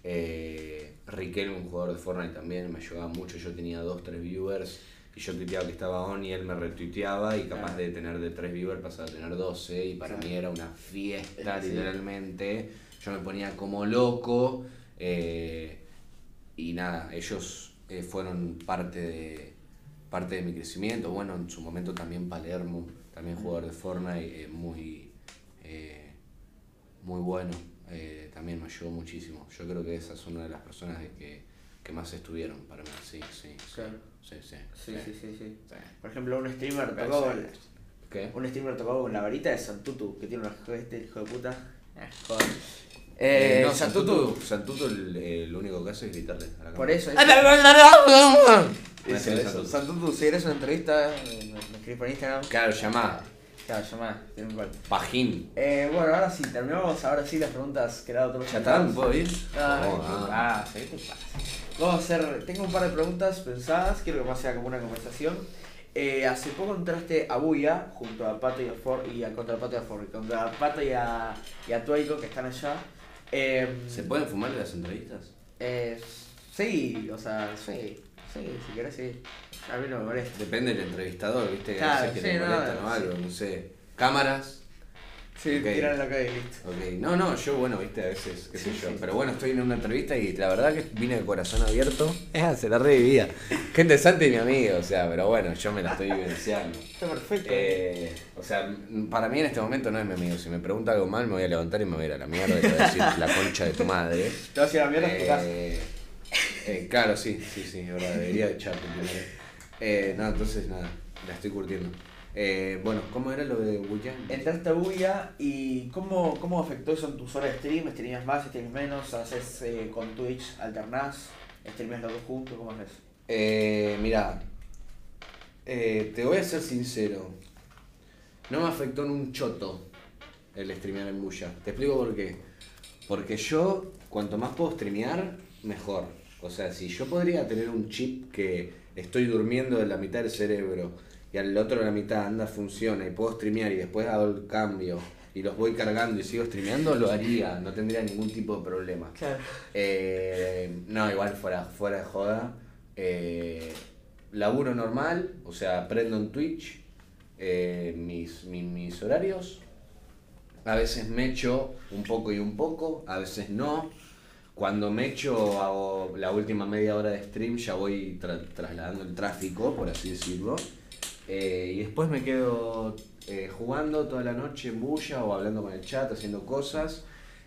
Eh, Riquelme, un jugador de Fortnite también, me ayudaba mucho. Yo tenía dos, tres viewers y yo tuiteaba que estaba on y él me retuiteaba y capaz de tener de tres viewers pasaba a tener 12 y para mí era una fiesta Sí. literalmente. Yo me ponía como loco eh, y nada, ellos eh, fueron parte de, parte de mi crecimiento. Bueno, en su momento también Palermo, también jugador de Fortnite, eh, muy, eh, muy bueno. también me ayudó muchísimo. Yo creo que esa es una de las personas de que, que más estuvieron para mí. Sí, sí, sí. Claro. Sí, sí. Sí, sí, sí, sí. sí. Por ejemplo, un streamer tocó con, ¿Qué? un streamer tocó con la varita de Santutu, que tiene una este hijo de puta. Ah, joder. Eh, Eh, no, Santutu. Santutu, el, lo único que hace es gritarle a la Por cámara. eso. Eso, Eso, eso. eso. Santutu, si eres una entrevista, eh, me, escribís por Instagram. Claro, llamada. Claro, llamá, tiene un gol. Pajín. Eh, bueno, ahora sí, terminamos ahora sí las preguntas que dado otros ¿Ya está? ¿Me puedo ir? Ah, Oh, ¿qué ah. pasa? ¿Qué te? Vamos a hacer, tengo un par de preguntas pensadas, quiero que más sea como una conversación. Eh, hace poco entraste a Buya junto a Pato y a For y a contra Pato y a For, contra Pato y a, y a que están allá. Eh, ¿Se pueden fumar en las entrevistas? eh, sí, o sea, sí. Sí, si querés, sí. A mí no me molesta. Depende del entrevistador, ¿viste? Claro, veces que sí, le no, molestan o sí. algo, no sé. Cámaras. Sí, Ok. tiran la calle y listo. Ok, no, no, yo bueno, viste, a veces, qué sé yo. Pero bueno, estoy en una entrevista y la verdad que vine de corazón abierto. Es se la revivía. Gente Santi y mi amigo, o sea, pero bueno, yo me la estoy vivenciando. Está perfecto. Eh, o sea, para mí en este momento no es mi amigo. Si me pregunta algo mal, me voy a levantar y me voy a ir a la mierda y le voy a decir la concha de tu madre. Te vas a ir a la mierda. Eh, eh, claro, sí, sí, sí, verdad, debería echarte primero. Eh, no, entonces nada, la estoy curtiendo. Eh, bueno, ¿cómo era lo de Wuyan? Entraste a Buya y ¿cómo, cómo afectó eso en tus horas de stream? ¿Streamas más, streamas menos? ¿Haces eh, con Twitch, alternás? ¿Streamas los dos juntos? ¿Cómo es eso? Eh, mira, eh, te voy a ser sincero. No me afectó en un choto el streamear en Bulla. Te explico por qué. Porque yo, cuanto más puedo streamear, mejor. O sea, si yo podría tener un chip que estoy durmiendo de la mitad del cerebro y al otro de la mitad anda, funciona y puedo streamear y después hago el cambio y los voy cargando y sigo streameando, lo haría. No tendría ningún tipo de problema. Claro. Eh, no, igual fuera, fuera de joda. Eh, laburo normal, o sea, aprendo en Twitch eh, mis, mi- mis horarios. A veces me echo un poco y un poco, a veces no. Cuando me echo hago la última media hora de stream, ya voy tra- trasladando el tráfico, por así decirlo. Eh, y después me quedo eh, jugando toda la noche en bulla o hablando con el chat, haciendo cosas.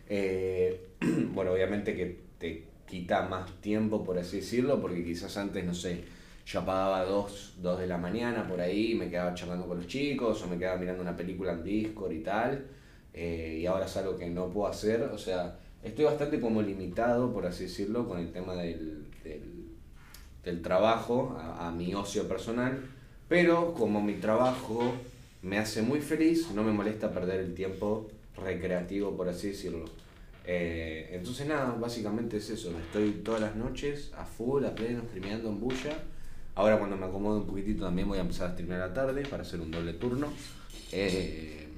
Eh, bueno, obviamente que te quita más tiempo, por así decirlo, porque quizás antes, no sé, yo apagaba 2, dos de la mañana por ahí, me quedaba charlando con los chicos o me quedaba mirando una película en Discord y tal. y ahora es algo que no puedo hacer, o sea, estoy bastante como limitado, por así decirlo, con el tema del, del, trabajo a mi ocio personal, pero como mi trabajo me hace muy feliz, no me molesta perder el tiempo recreativo, por así decirlo. Eh, entonces nada, básicamente es eso, estoy todas las noches a full, a pleno, streameando en bulla. Ahora cuando me acomodo un poquitito también voy a empezar a streamear a la tarde para hacer un doble turno. Eh,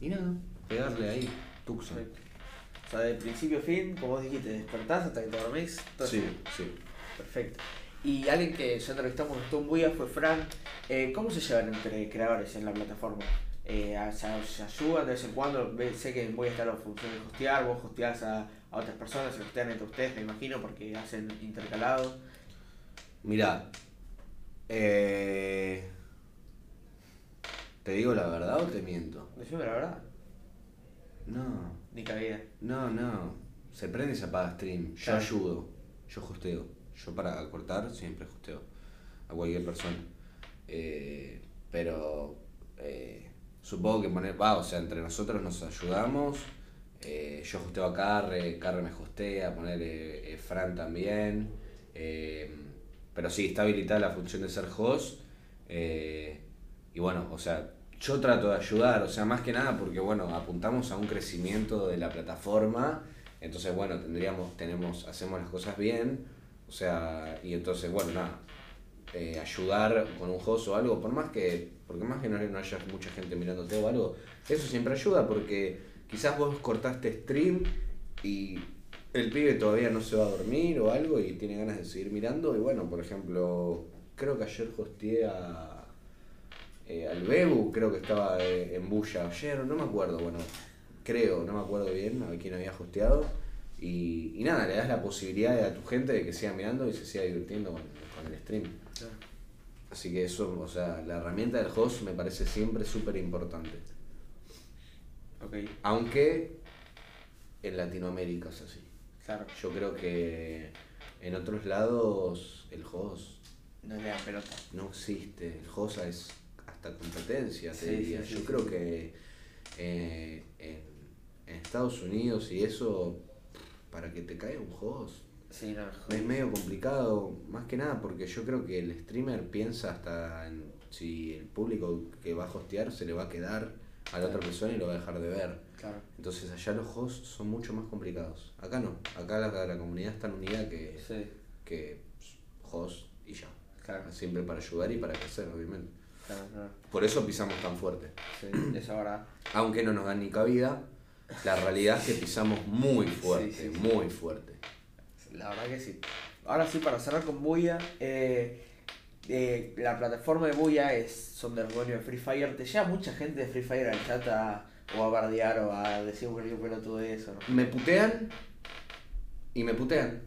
y nada, pegarle ahí, Tucson. O sea, de principio a fin, como vos dijiste, despertás hasta que te dormís. Sí, sí. Perfecto. Y alguien que ya entrevistamos en Buya fue Frank. Eh, ¿Cómo se llevan entre creadores en la plataforma? Eh, ¿se, ayudan de vez en cuando? Sé que en Buya está la función de hostear, vos hosteás a, a otras personas, se hostean entre ustedes, me imagino, porque hacen intercalado. Mira, eh, ¿te digo la verdad o te miento? Decime la verdad, No, ni cabida. no, no. Se prende y se apaga stream. Yo Claro. ayudo, yo hosteo. Yo para cortar siempre hosteo a cualquier persona. Eh, pero eh, supongo que poner, va, o sea, entre nosotros nos ayudamos. Eh, yo hosteo a Carre, Carre me hostea, poner Fran también. Pero sí, está habilitada la función de ser host. y bueno, o sea, yo trato de ayudar, o sea, más que nada porque, bueno, apuntamos a un crecimiento de la plataforma. Entonces, bueno, tendríamos, tenemos, hacemos las cosas bien. O sea, y entonces, bueno, nada, eh, ayudar con un host o algo, por más que, porque más que no, no haya mucha gente mirándote o algo, eso siempre ayuda porque quizás vos cortaste stream y el pibe todavía no se va a dormir o algo y tiene ganas de seguir mirando. Y bueno, por ejemplo, creo que ayer hosteé a, eh, al Bebu, creo que estaba eh, en Bulla ayer, no me acuerdo, bueno, creo, no me acuerdo bien a quién había hosteado y, y nada, le das la posibilidad a tu gente de que siga mirando y se siga divirtiendo con, con el stream. Así que eso, o sea, la herramienta del host me parece siempre súper importante. Ok, Aunque en Latinoamérica es así. claro. Yo creo que en otros lados el host No le dan pelota. no existe. El host es hasta competencia, te Sí, diría. sí, sí, Yo creo que eh, en, en Estados Unidos y eso, para que te caiga un host, Sí, no, Es medio complicado, más que nada porque yo creo que el streamer piensa hasta en si el público que va a hostear se le va a quedar a la otra persona y lo va a dejar de ver. Claro. Entonces allá los hosts son mucho más complicados. Acá no, acá la, la comunidad es tan unida que, Sí, que pues, host y ya. claro, Siempre para ayudar y para crecer, obviamente. claro, claro. Por eso pisamos tan fuerte. Sí, esa verdad. Aunque no nos dan ni cabida, la realidad es que pisamos muy fuerte, Sí, sí, sí. muy fuerte. La verdad que sí. ahora sí, para cerrar con Buya, eh, eh, la plataforma de Buya es, son de los dueños de Free Fire. ¿Te lleva mucha gente de Free Fire al chat a, o a bardear o a decir cualquier pelotudo de eso? ¿no? Me putean y me putean.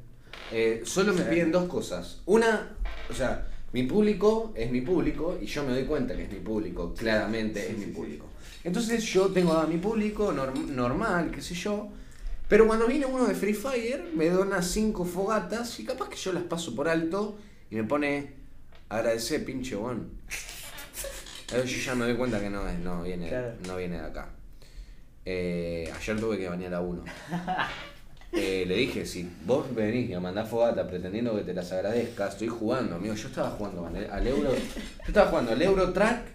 Eh, solo me piden dos cosas. Una, o sea, mi público es mi público y yo me doy cuenta que es mi público, claramente Sí, es sí, mi público. Entonces yo tengo a mi público norm- normal, qué sé yo. Pero cuando viene uno de Free Fire, me dona cinco fogatas y capaz que yo las paso por alto y me pone agradecer, pinche bon. Yo ya me doy cuenta que no, es, no, viene, Claro. no viene de acá. Eh, ayer tuve que bañar a uno. Eh, le dije, si vos venís a mandar fogata pretendiendo que te las agradezca, estoy jugando, amigo. Yo estaba jugando al, al Euro. Yo estaba jugando al Eurotrack.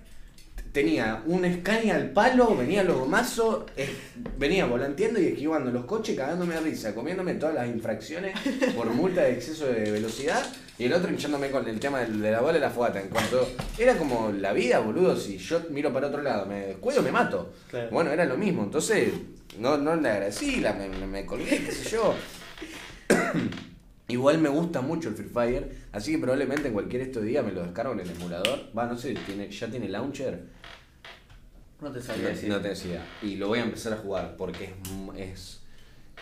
Tenía un Scania al palo, venía los gomazos, eh, venía volanteando y esquivando los coches, cagándome de risa, comiéndome todas las infracciones por multa de exceso de velocidad y el otro hinchándome con el tema de la bola y la fogata. En cuanto era como la vida, boludo, si yo miro para otro lado, me descuido, me mato. Claro. Bueno, era lo mismo, entonces no, no le agradecí, la, me, me, me colgué, qué sé yo. Igual me gusta mucho el Free Fire, así que probablemente en cualquier estos días me lo descargo en el emulador. Va, no sé, tiene, ya tiene launcher. No te sabía decir. no te decía. Y lo voy a empezar a jugar porque es, es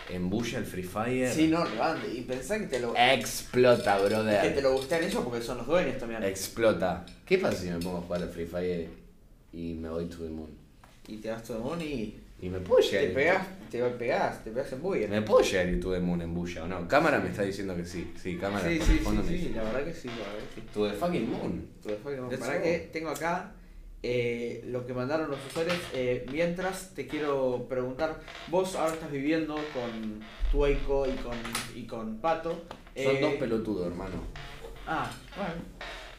embulla el Free Fire. Sí, no, levante. Y pensá que te lo, Explota, que te brother. lo gustean ellos porque son los dueños también. Explota. ¿Qué pasa si me pongo a jugar al Free Fire y me voy to the moon? Y te das todo money y Y me puedo llegar. te pegas, te pegás, te pegas en Buya. ¿Me puedo llegar a ir to the moon en bulla o no? Cámara me está diciendo que sí. Sí, cámara. Sí, sí, sí, sí, dice. la verdad que sí, la verdad que sí. To the fucking moon. Tu desfile, Let's Para go. que tengo acá eh, lo que mandaron los usuarios. Eh, mientras te quiero preguntar, vos ahora estás viviendo con Tueco y con, y con Pato. Son Eh, dos pelotudos, hermano. Ah, bueno.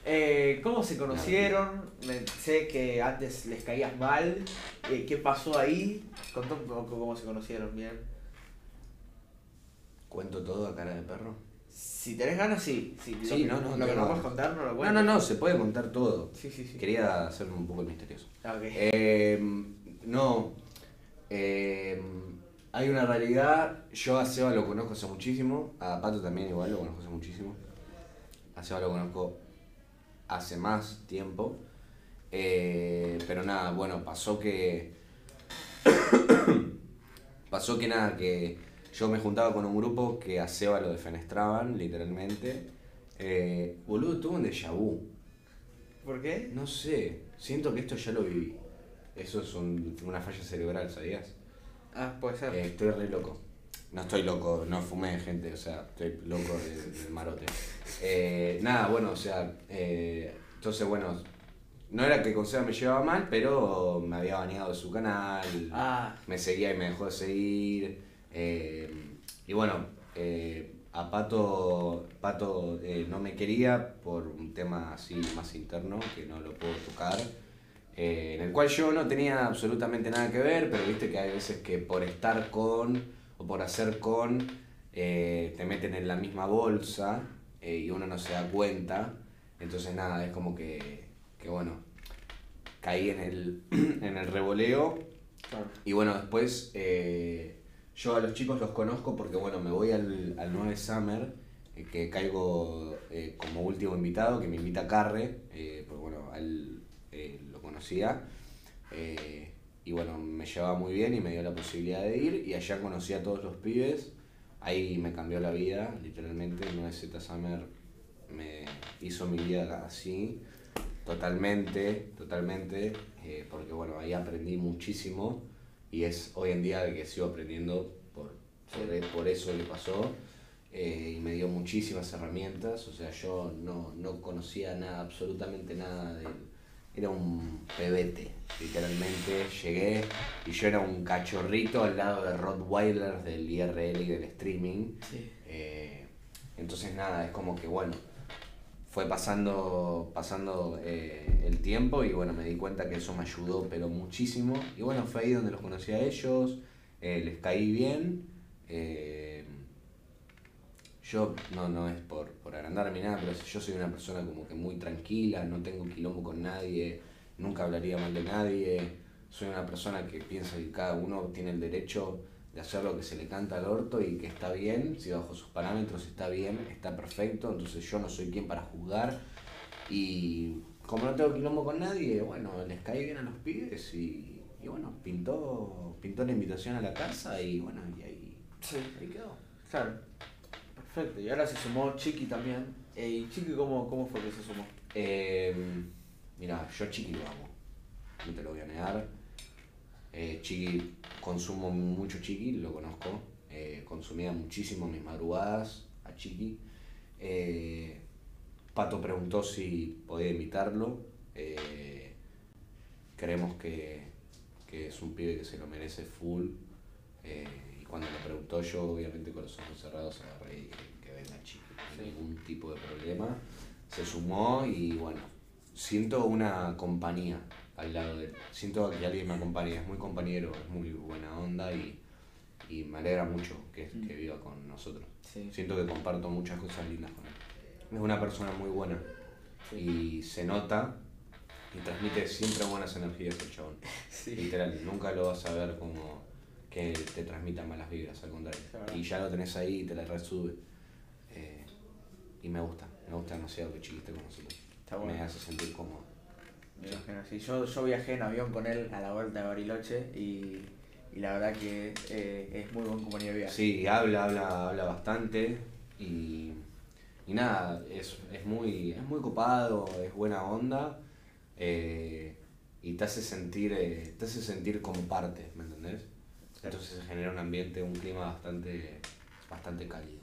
Eh, ¿Cómo se conocieron? Me- sé que antes les caías mal. Eh, ¿Qué pasó ahí? Contá un poco cómo se conocieron, bien. ¿Cuento todo a cara de perro? Si tenés ganas, sí. sí no, no, Lo que no puedes contar, no lo No, cuentes. no, no, se puede contar todo. Sí, sí, sí. Quería hacerme un poco el misterioso. Eh, no. eh, hay una realidad. Yo a Seba lo conozco hace muchísimo. A Pato también igual lo conozco hace muchísimo. A Seba lo conozco hace más tiempo. Eh, pero nada, bueno, pasó que. pasó que nada, que yo me juntaba con un grupo que a Seba lo defenestraban, literalmente. Eh, boludo, tuve un déjà vu. ¿Por qué? No sé, siento que esto ya lo viví. Eso es un- una falla cerebral, ¿sabías? Ah, puede ser. Eh, estoy re loco. No estoy loco, no fumé gente, o sea, estoy loco de- del marote. Eh, nada, bueno, o sea, eh, entonces bueno, no era que con Seba me llevaba mal, pero me había baneado de su canal, Ah, me seguía y me dejó de seguir. eh, y bueno, a Pato, Pato no me quería por un tema así más interno, que no lo puedo tocar. en el cual yo no tenía absolutamente nada que ver, pero viste que hay veces que por estar con o por hacer con eh, te meten en la misma bolsa eh, y uno no se da cuenta. Entonces nada, es como que, que bueno, caí en el, en el revoleo claro. y bueno, después eh, yo a los chicos los conozco porque bueno, me voy al, al 9 Summer, eh, que caigo eh, como último invitado, que me invita Carre, porque bueno, a él lo conocía. Y bueno, me llevaba muy bien y me dio la posibilidad de ir. Y allá conocí a todos los pibes. Ahí me cambió la vida, literalmente. El 9 Z Summer me hizo mi vida así, totalmente, totalmente. eh, porque bueno, ahí aprendí muchísimo y es hoy en día que sigo aprendiendo por, por, eso que pasó eh, y me dio muchísimas herramientas, o sea, yo no, no conocía nada, absolutamente nada de Era un pebete, literalmente. Llegué y yo era un cachorrito al lado de Rottweilers del IRL y del streaming. Sí. Eh, entonces nada, es como que bueno, fue pasando, pasando eh, el tiempo y bueno, me di cuenta que eso me ayudó pero muchísimo. Y bueno, fue ahí donde los conocí a ellos, eh, les caí bien. eh, yo no, no es por, por agrandar ni nada, pero yo soy una persona como que muy tranquila, no tengo quilombo con nadie, nunca hablaría mal de nadie. Soy una persona que piensa que cada uno tiene el derecho de hacer lo que se le canta al orto y que está bien, si bajo sus parámetros está bien, está perfecto, entonces yo no soy quien para juzgar y como no tengo quilombo con nadie, bueno, les caí bien a los pibes y, y bueno, pintó, pintó la invitación a la casa y bueno, y ahí, Sí. ahí quedó. Claro. Perfecto. Y ahora se sumó Chiqui también. ¿Y Chiqui cómo, cómo fue que se sumó? Eh, mira, yo Chiqui lo amo, no te lo voy a negar. Eh, chiqui, consumo mucho Chiqui, lo conozco. Eh, consumía muchísimo mis madrugadas a Chiqui. Eh, Pato preguntó si podía invitarlo. Eh, creemos que, que es un pibe que se lo merece full. Cuando lo preguntó yo, obviamente con los ojos cerrados, agarré y dije que venga no hay ningún tipo de problema. Se sumó y bueno, siento una compañía al lado de él. Siento que alguien me acompaña, es muy compañero, es muy buena onda y, y me alegra mucho que, que viva con nosotros. Sí. Siento que comparto muchas cosas lindas con él. Es una persona muy buena y se nota y transmite siempre buenas energías el chabón. Sí. Literal, nunca lo vas a ver como que te transmita malas vibras, al contrario. Claro. Y ya lo tenés ahí y te la resube. Eh, y me gusta, me gusta demasiado que Chiqui esté con nosotros. Está bueno. Me hace sentir cómodo. Me imagino, sí. Yo, yo viajé en avión con él a la vuelta de Bariloche y, y la verdad que eh, es muy buen compañero de viaje. Sí, habla, habla, habla bastante y, y nada, es, es, muy, es muy copado, es buena onda eh, y te hace sentir, eh, te hace sentir como parte, ¿me entendés? Entonces se genera un ambiente, un clima bastante, bastante cálido.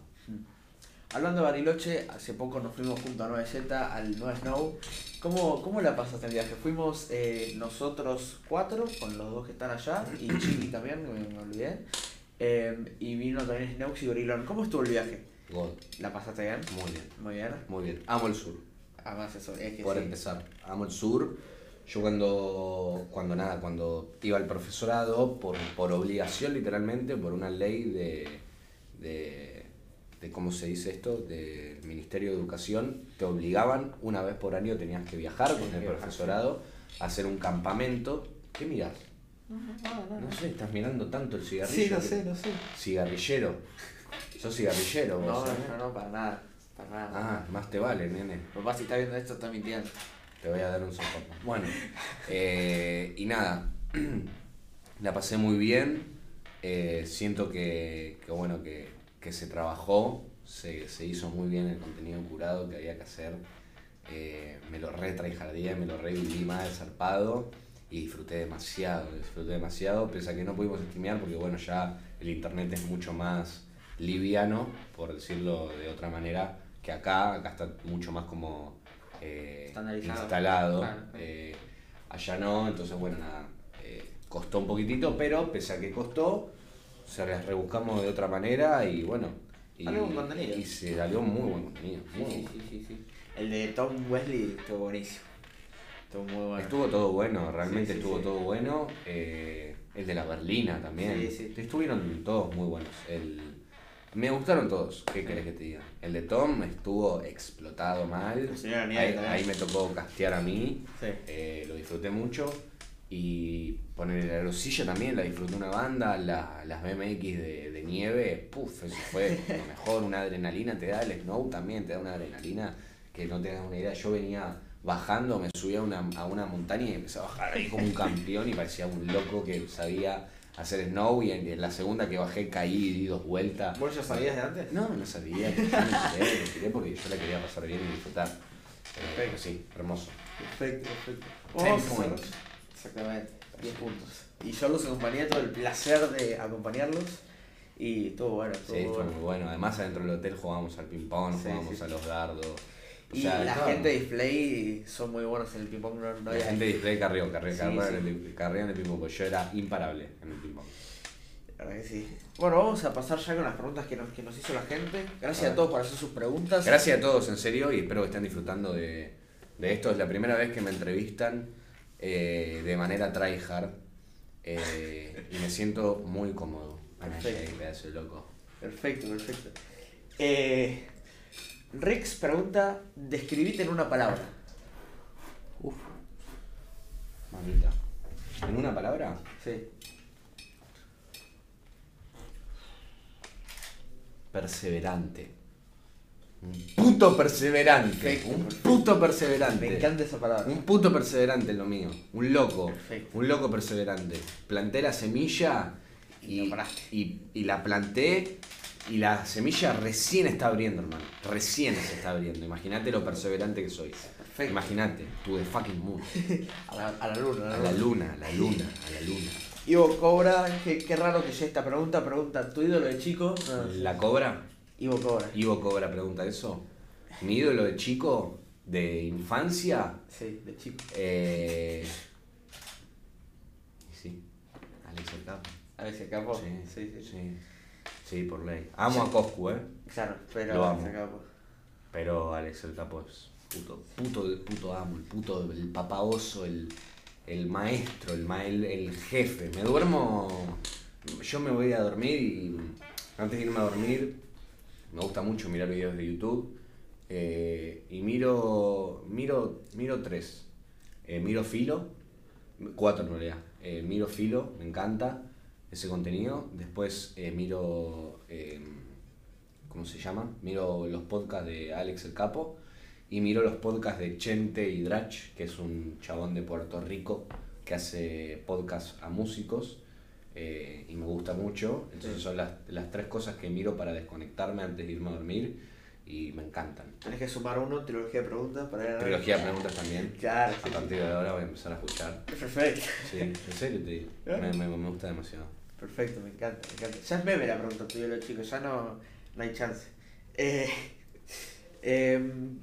Hablando de Bariloche, hace poco nos fuimos junto a 9Z al 9 Snow. ¿Cómo, ¿Cómo la pasaste el viaje? Fuimos eh, nosotros cuatro, con los dos que están allá, y Chiqui también, me, me olvidé. Eh, y vino también Sneux y Gorilón. ¿Cómo estuvo el viaje? God, ¿La pasaste bien? muy bien, Muy bien. muy bien. Amo el sur. Además eso, es que por sí. empezar. Amo el sur. Yo cuando, cuando nada, cuando iba al profesorado, por, por obligación literalmente, por una ley de, de, de, ¿cómo se dice esto? Del Ministerio de Educación, te obligaban, una vez por año tenías que viajar con el profesorado, a hacer un campamento. ¿Qué mirás? No sé, estás mirando tanto el cigarrillo. Sí, que- sé, no sé. Cigarrillero. Sos cigarrillero vos, no, ¿eh? no, no, para nada. Para nada. Ah, más te vale, nene. Papá, si está viendo esto, está mintiendo. Te voy a dar un sopapo. Bueno, eh, y nada, la pasé muy bien. eh, siento que, bueno, que, que se trabajó, se, se hizo muy bien el contenido curado que había que hacer. eh, me lo re me lo re viví mal, zarpado. Y disfruté demasiado, disfruté demasiado, pese a que no pudimos streamear porque bueno, ya el internet es mucho más liviano, por decirlo de otra manera, que acá, acá está mucho más como eh, Estandarizado. instalado. Claro. eh, allá no, entonces bueno, nada, eh, costó un poquitito, pero pese a que costó, se las rebuscamos de otra manera y bueno. Y, Salió buen contenido. y se salió muy buen contenido. Sí, muy sí, bueno. sí, sí, sí. El de Tom Wesley estuvo buenísimo. Estuvo muy bueno. Estuvo todo bueno, realmente Sí, estuvo todo bueno. eh, el de la Berlina también. Estuvieron todos muy buenos. El, me gustaron todos, ¿qué querés que te diga? El de Tom estuvo explotado mal. El señor Aniel Ahí, también. ahí me tocó castear a mí. Sí. eh, lo disfruté mucho. Y poner la aerosilla también, la disfruté una banda, la- las BMX de, de nieve, puff, eso fue lo mejor, una adrenalina te da, el snow también te da una adrenalina que no te das una idea. Yo venía bajando, me subía a una, a una montaña y empecé a bajar ahí como un campeón y parecía un loco que sabía hacer snow y en, en la segunda que bajé caí y di dos vueltas. ¿Vos ya sabías de antes? No, no sabía, yo me tiré, me tiré porque yo la quería pasar bien y disfrutar. Pero sí, hermoso. Perfecto, perfecto. Ten points. Exactamente, 10 puntos. Y yo los acompañé, todo el placer de acompañarlos. Y estuvo bueno, estuvo Sí, estuvo muy bueno. Además, adentro del hotel jugábamos al ping-pong, Sí, jugábamos sí. a los dardos. Y sea, la gente de display son muy buenos en el ping-pong. No, no La gente de display carrió, carrió, Sí, carrió, sí. En el, carrió en el ping-pong. porque Yo era imparable en el ping-pong. La verdad que sí. Bueno, vamos a pasar ya con las preguntas que nos, que nos hizo la gente. Gracias A todos por hacer sus preguntas. Gracias a todos, en serio, y espero que estén disfrutando de, de esto. Es la primera vez que me entrevistan eh, de manera tryhard eh, y me siento muy cómodo. Perfecto. Ay, pedazo de loco. Perfecto, perfecto. Eh, Rex pregunta, describite en una palabra. Uf. Mamita. ¿En una palabra? Sí. perseverante. Un puto perseverante. Perfecto, un puto perseverante. Me encanta esa palabra. Un puto perseverante es lo mío. Un loco. Perfecto. Un loco perseverante. Planté la semilla Y y, no paraste. y, y la planté y la semilla recién está abriendo, hermano. Recién se está abriendo. Imagínate lo perseverante que soy. Perfecto. Imagínate, to the fucking moon. A la, a la luna, A la luna, a la luna, a la luna. Ivo Cobra, qué, qué raro que sea esta pregunta. Pregunta, ¿tu ídolo de chico? No, La cobra. Ivo Cobra. Ivo Cobra pregunta eso. Mi ídolo de chico, de infancia, Sí, de chico. eh... Sí, Alex el Capo. A ver si acabó. Sí, sí, sí. sí. Sí, por ley. Amo a Coscu, eh. Claro, pero Lo amo. Pero Alex el Capo es puto, puto, puto amo, el puto, el papá oso, el, el maestro, el, ma- el, el jefe. Me duermo, yo me voy a dormir y antes de irme a dormir me gusta mucho mirar videos de YouTube eh, y miro, miro, miro tres. Eh, miro Filo, cuatro en realidad. Eh, miro Filo, me encanta ese contenido. Después eh, miro... eh, ¿cómo se llama? Miro los podcasts de Alex el Capo y miro los podcasts de Chente y Drach, que es un chabón de Puerto Rico que hace podcasts a músicos eh, y me gusta mucho. Entonces Sí. son las, las tres cosas que miro para desconectarme antes de irme a dormir y me encantan. Tenés que sumar uno, trilogía de preguntas para ir a Trilogía de preguntas también. Claro, A partir de ahora voy a empezar a escuchar. Perfecto. Sí, en serio te digo. ¿Eh? Me, me- me gusta demasiado. Perfecto, me encanta, me encanta. Ya es meme la pregunta tu ídolo de chico, ya no, no hay chance. Eh, em,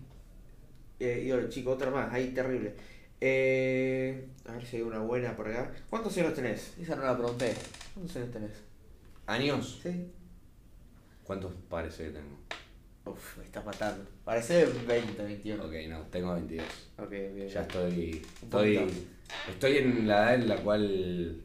eh, ídolo chico, otra más, ahí terrible. Eh, a ver si hay una buena por acá. ¿Cuántos años tenés? Esa no la pregunté. ¿Cuántos años tenés? ¿Años? Sí. ¿Cuántos parece que tengo? Uf, me estás matando. Parece 20, 21. Ok, no, tengo 22. Ok, bien. Ya estoy. Estoy, estoy en la edad en la cual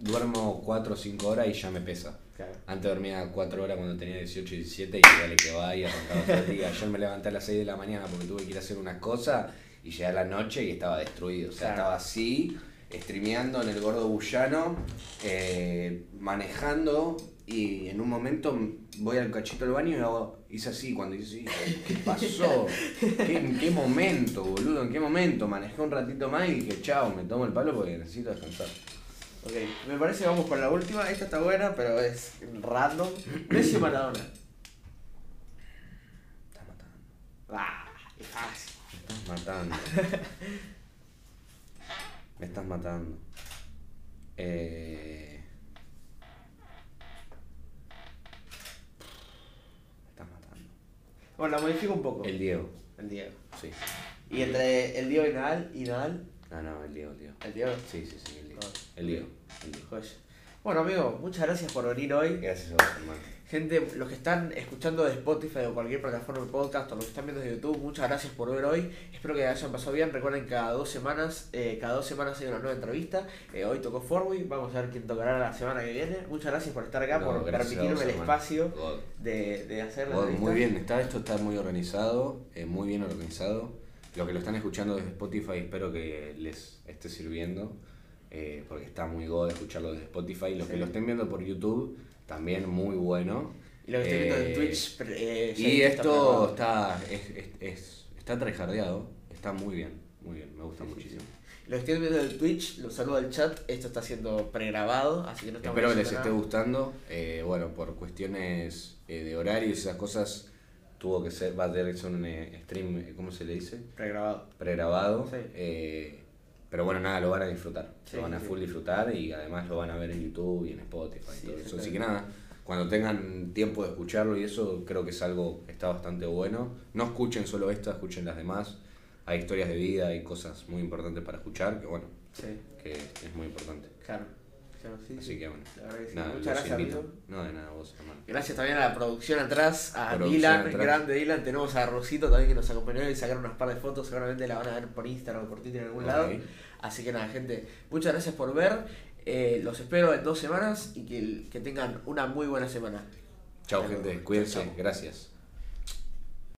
duermo 4 o 5 horas y ya me pesa. Claro. Antes dormía 4 horas cuando tenía 18 y 17 y dale que va y arrancaba todo el día. Ayer me levanté a las 6 de la mañana porque tuve que ir a hacer unas cosas y llegué a la noche y estaba destruido. O sea, Claro. estaba así, streameando en el gordo bullano, eh, manejando y en un momento voy al cachito del baño y hago, hice así. Cuando hice así, ¿qué pasó? ¿Qué, ¿En qué momento, boludo? ¿En qué momento? Manejé un ratito más y dije, chao, me tomo el palo porque necesito descansar. Ok, me parece que vamos con la última. Esta está buena, pero es random. Messi o Maradona. Estás matando. Ah, es fácil. Me estás matando. Me estás matando. Eh... Me estás matando. Bueno, la modifico un poco. El Diego, El Diego. sí. Y entre el Diego y Nadal, y Nadal, Ah, no, el Diego, el Diego. el Diego. Sí, sí, sí, el Diego. Ah. El Diego, el. Joya. Bueno, amigo, muchas gracias por venir hoy. Gracias a vos, hermano. Gente, los que están escuchando de Spotify o cualquier plataforma de podcast o los que están viendo de YouTube, muchas gracias por ver hoy. Espero que hayan pasado bien. Recuerden que cada dos semanas, eh, cada dos semanas hay una nueva entrevista. Eh, hoy tocó Forway, vamos a ver quién tocará la semana que viene. Muchas gracias por estar acá, No, por permitirme vos, el hermano. espacio de, de hacer la entrevista. Muy bien, está, esto está muy organizado, eh, muy bien organizado. Los que lo están escuchando desde Spotify espero que les esté sirviendo, eh, porque está muy god escucharlo desde Spotify. Los que lo estén viendo por YouTube, también muy bueno. Y lo que estoy viendo en Eh, Twitch. eh, Y esto está, es, es, es- está tryhardeado, está muy bien, muy bien, me gusta Sí, muchísimo. Los que estoy viendo en Twitch, los saludo al chat. Esto está siendo pregrabado, así que no estamos Espero que les esté gustando. Bueno, por cuestiones de horario y esas cosas, tuvo que ser, va a tener que ser un eh, stream, ¿cómo se le dice? Pregrabado. pregrabado. Sí. eh, pero bueno, nada, lo van a disfrutar. Sí, lo van a full disfrutar y además lo van a ver en YouTube y en Spotify y todo eso. Así que nada, cuando tengan tiempo de escucharlo y eso, creo que es algo que está bastante bueno. No escuchen solo esta, escuchen las demás. Hay historias de vida, hay cosas muy importantes para escuchar, que bueno, que es muy importante. claro. Claro sí, Así sí. que bueno. Que. Nada, Muchas gracias, invito. amigo. No, de nada, vos, hermano. Gracias también a la producción atrás, a Producción Dylan, atrás. grande Dylan. Tenemos a Rosito también que nos acompañó y sacaron unas par de fotos. Seguramente la van a ver por Instagram o por Twitter en algún lado. Así que nada, gente, muchas gracias por ver. Eh, los espero en dos semanas y que, que tengan una muy buena semana. Chao, gente. Cuídense. Gracias.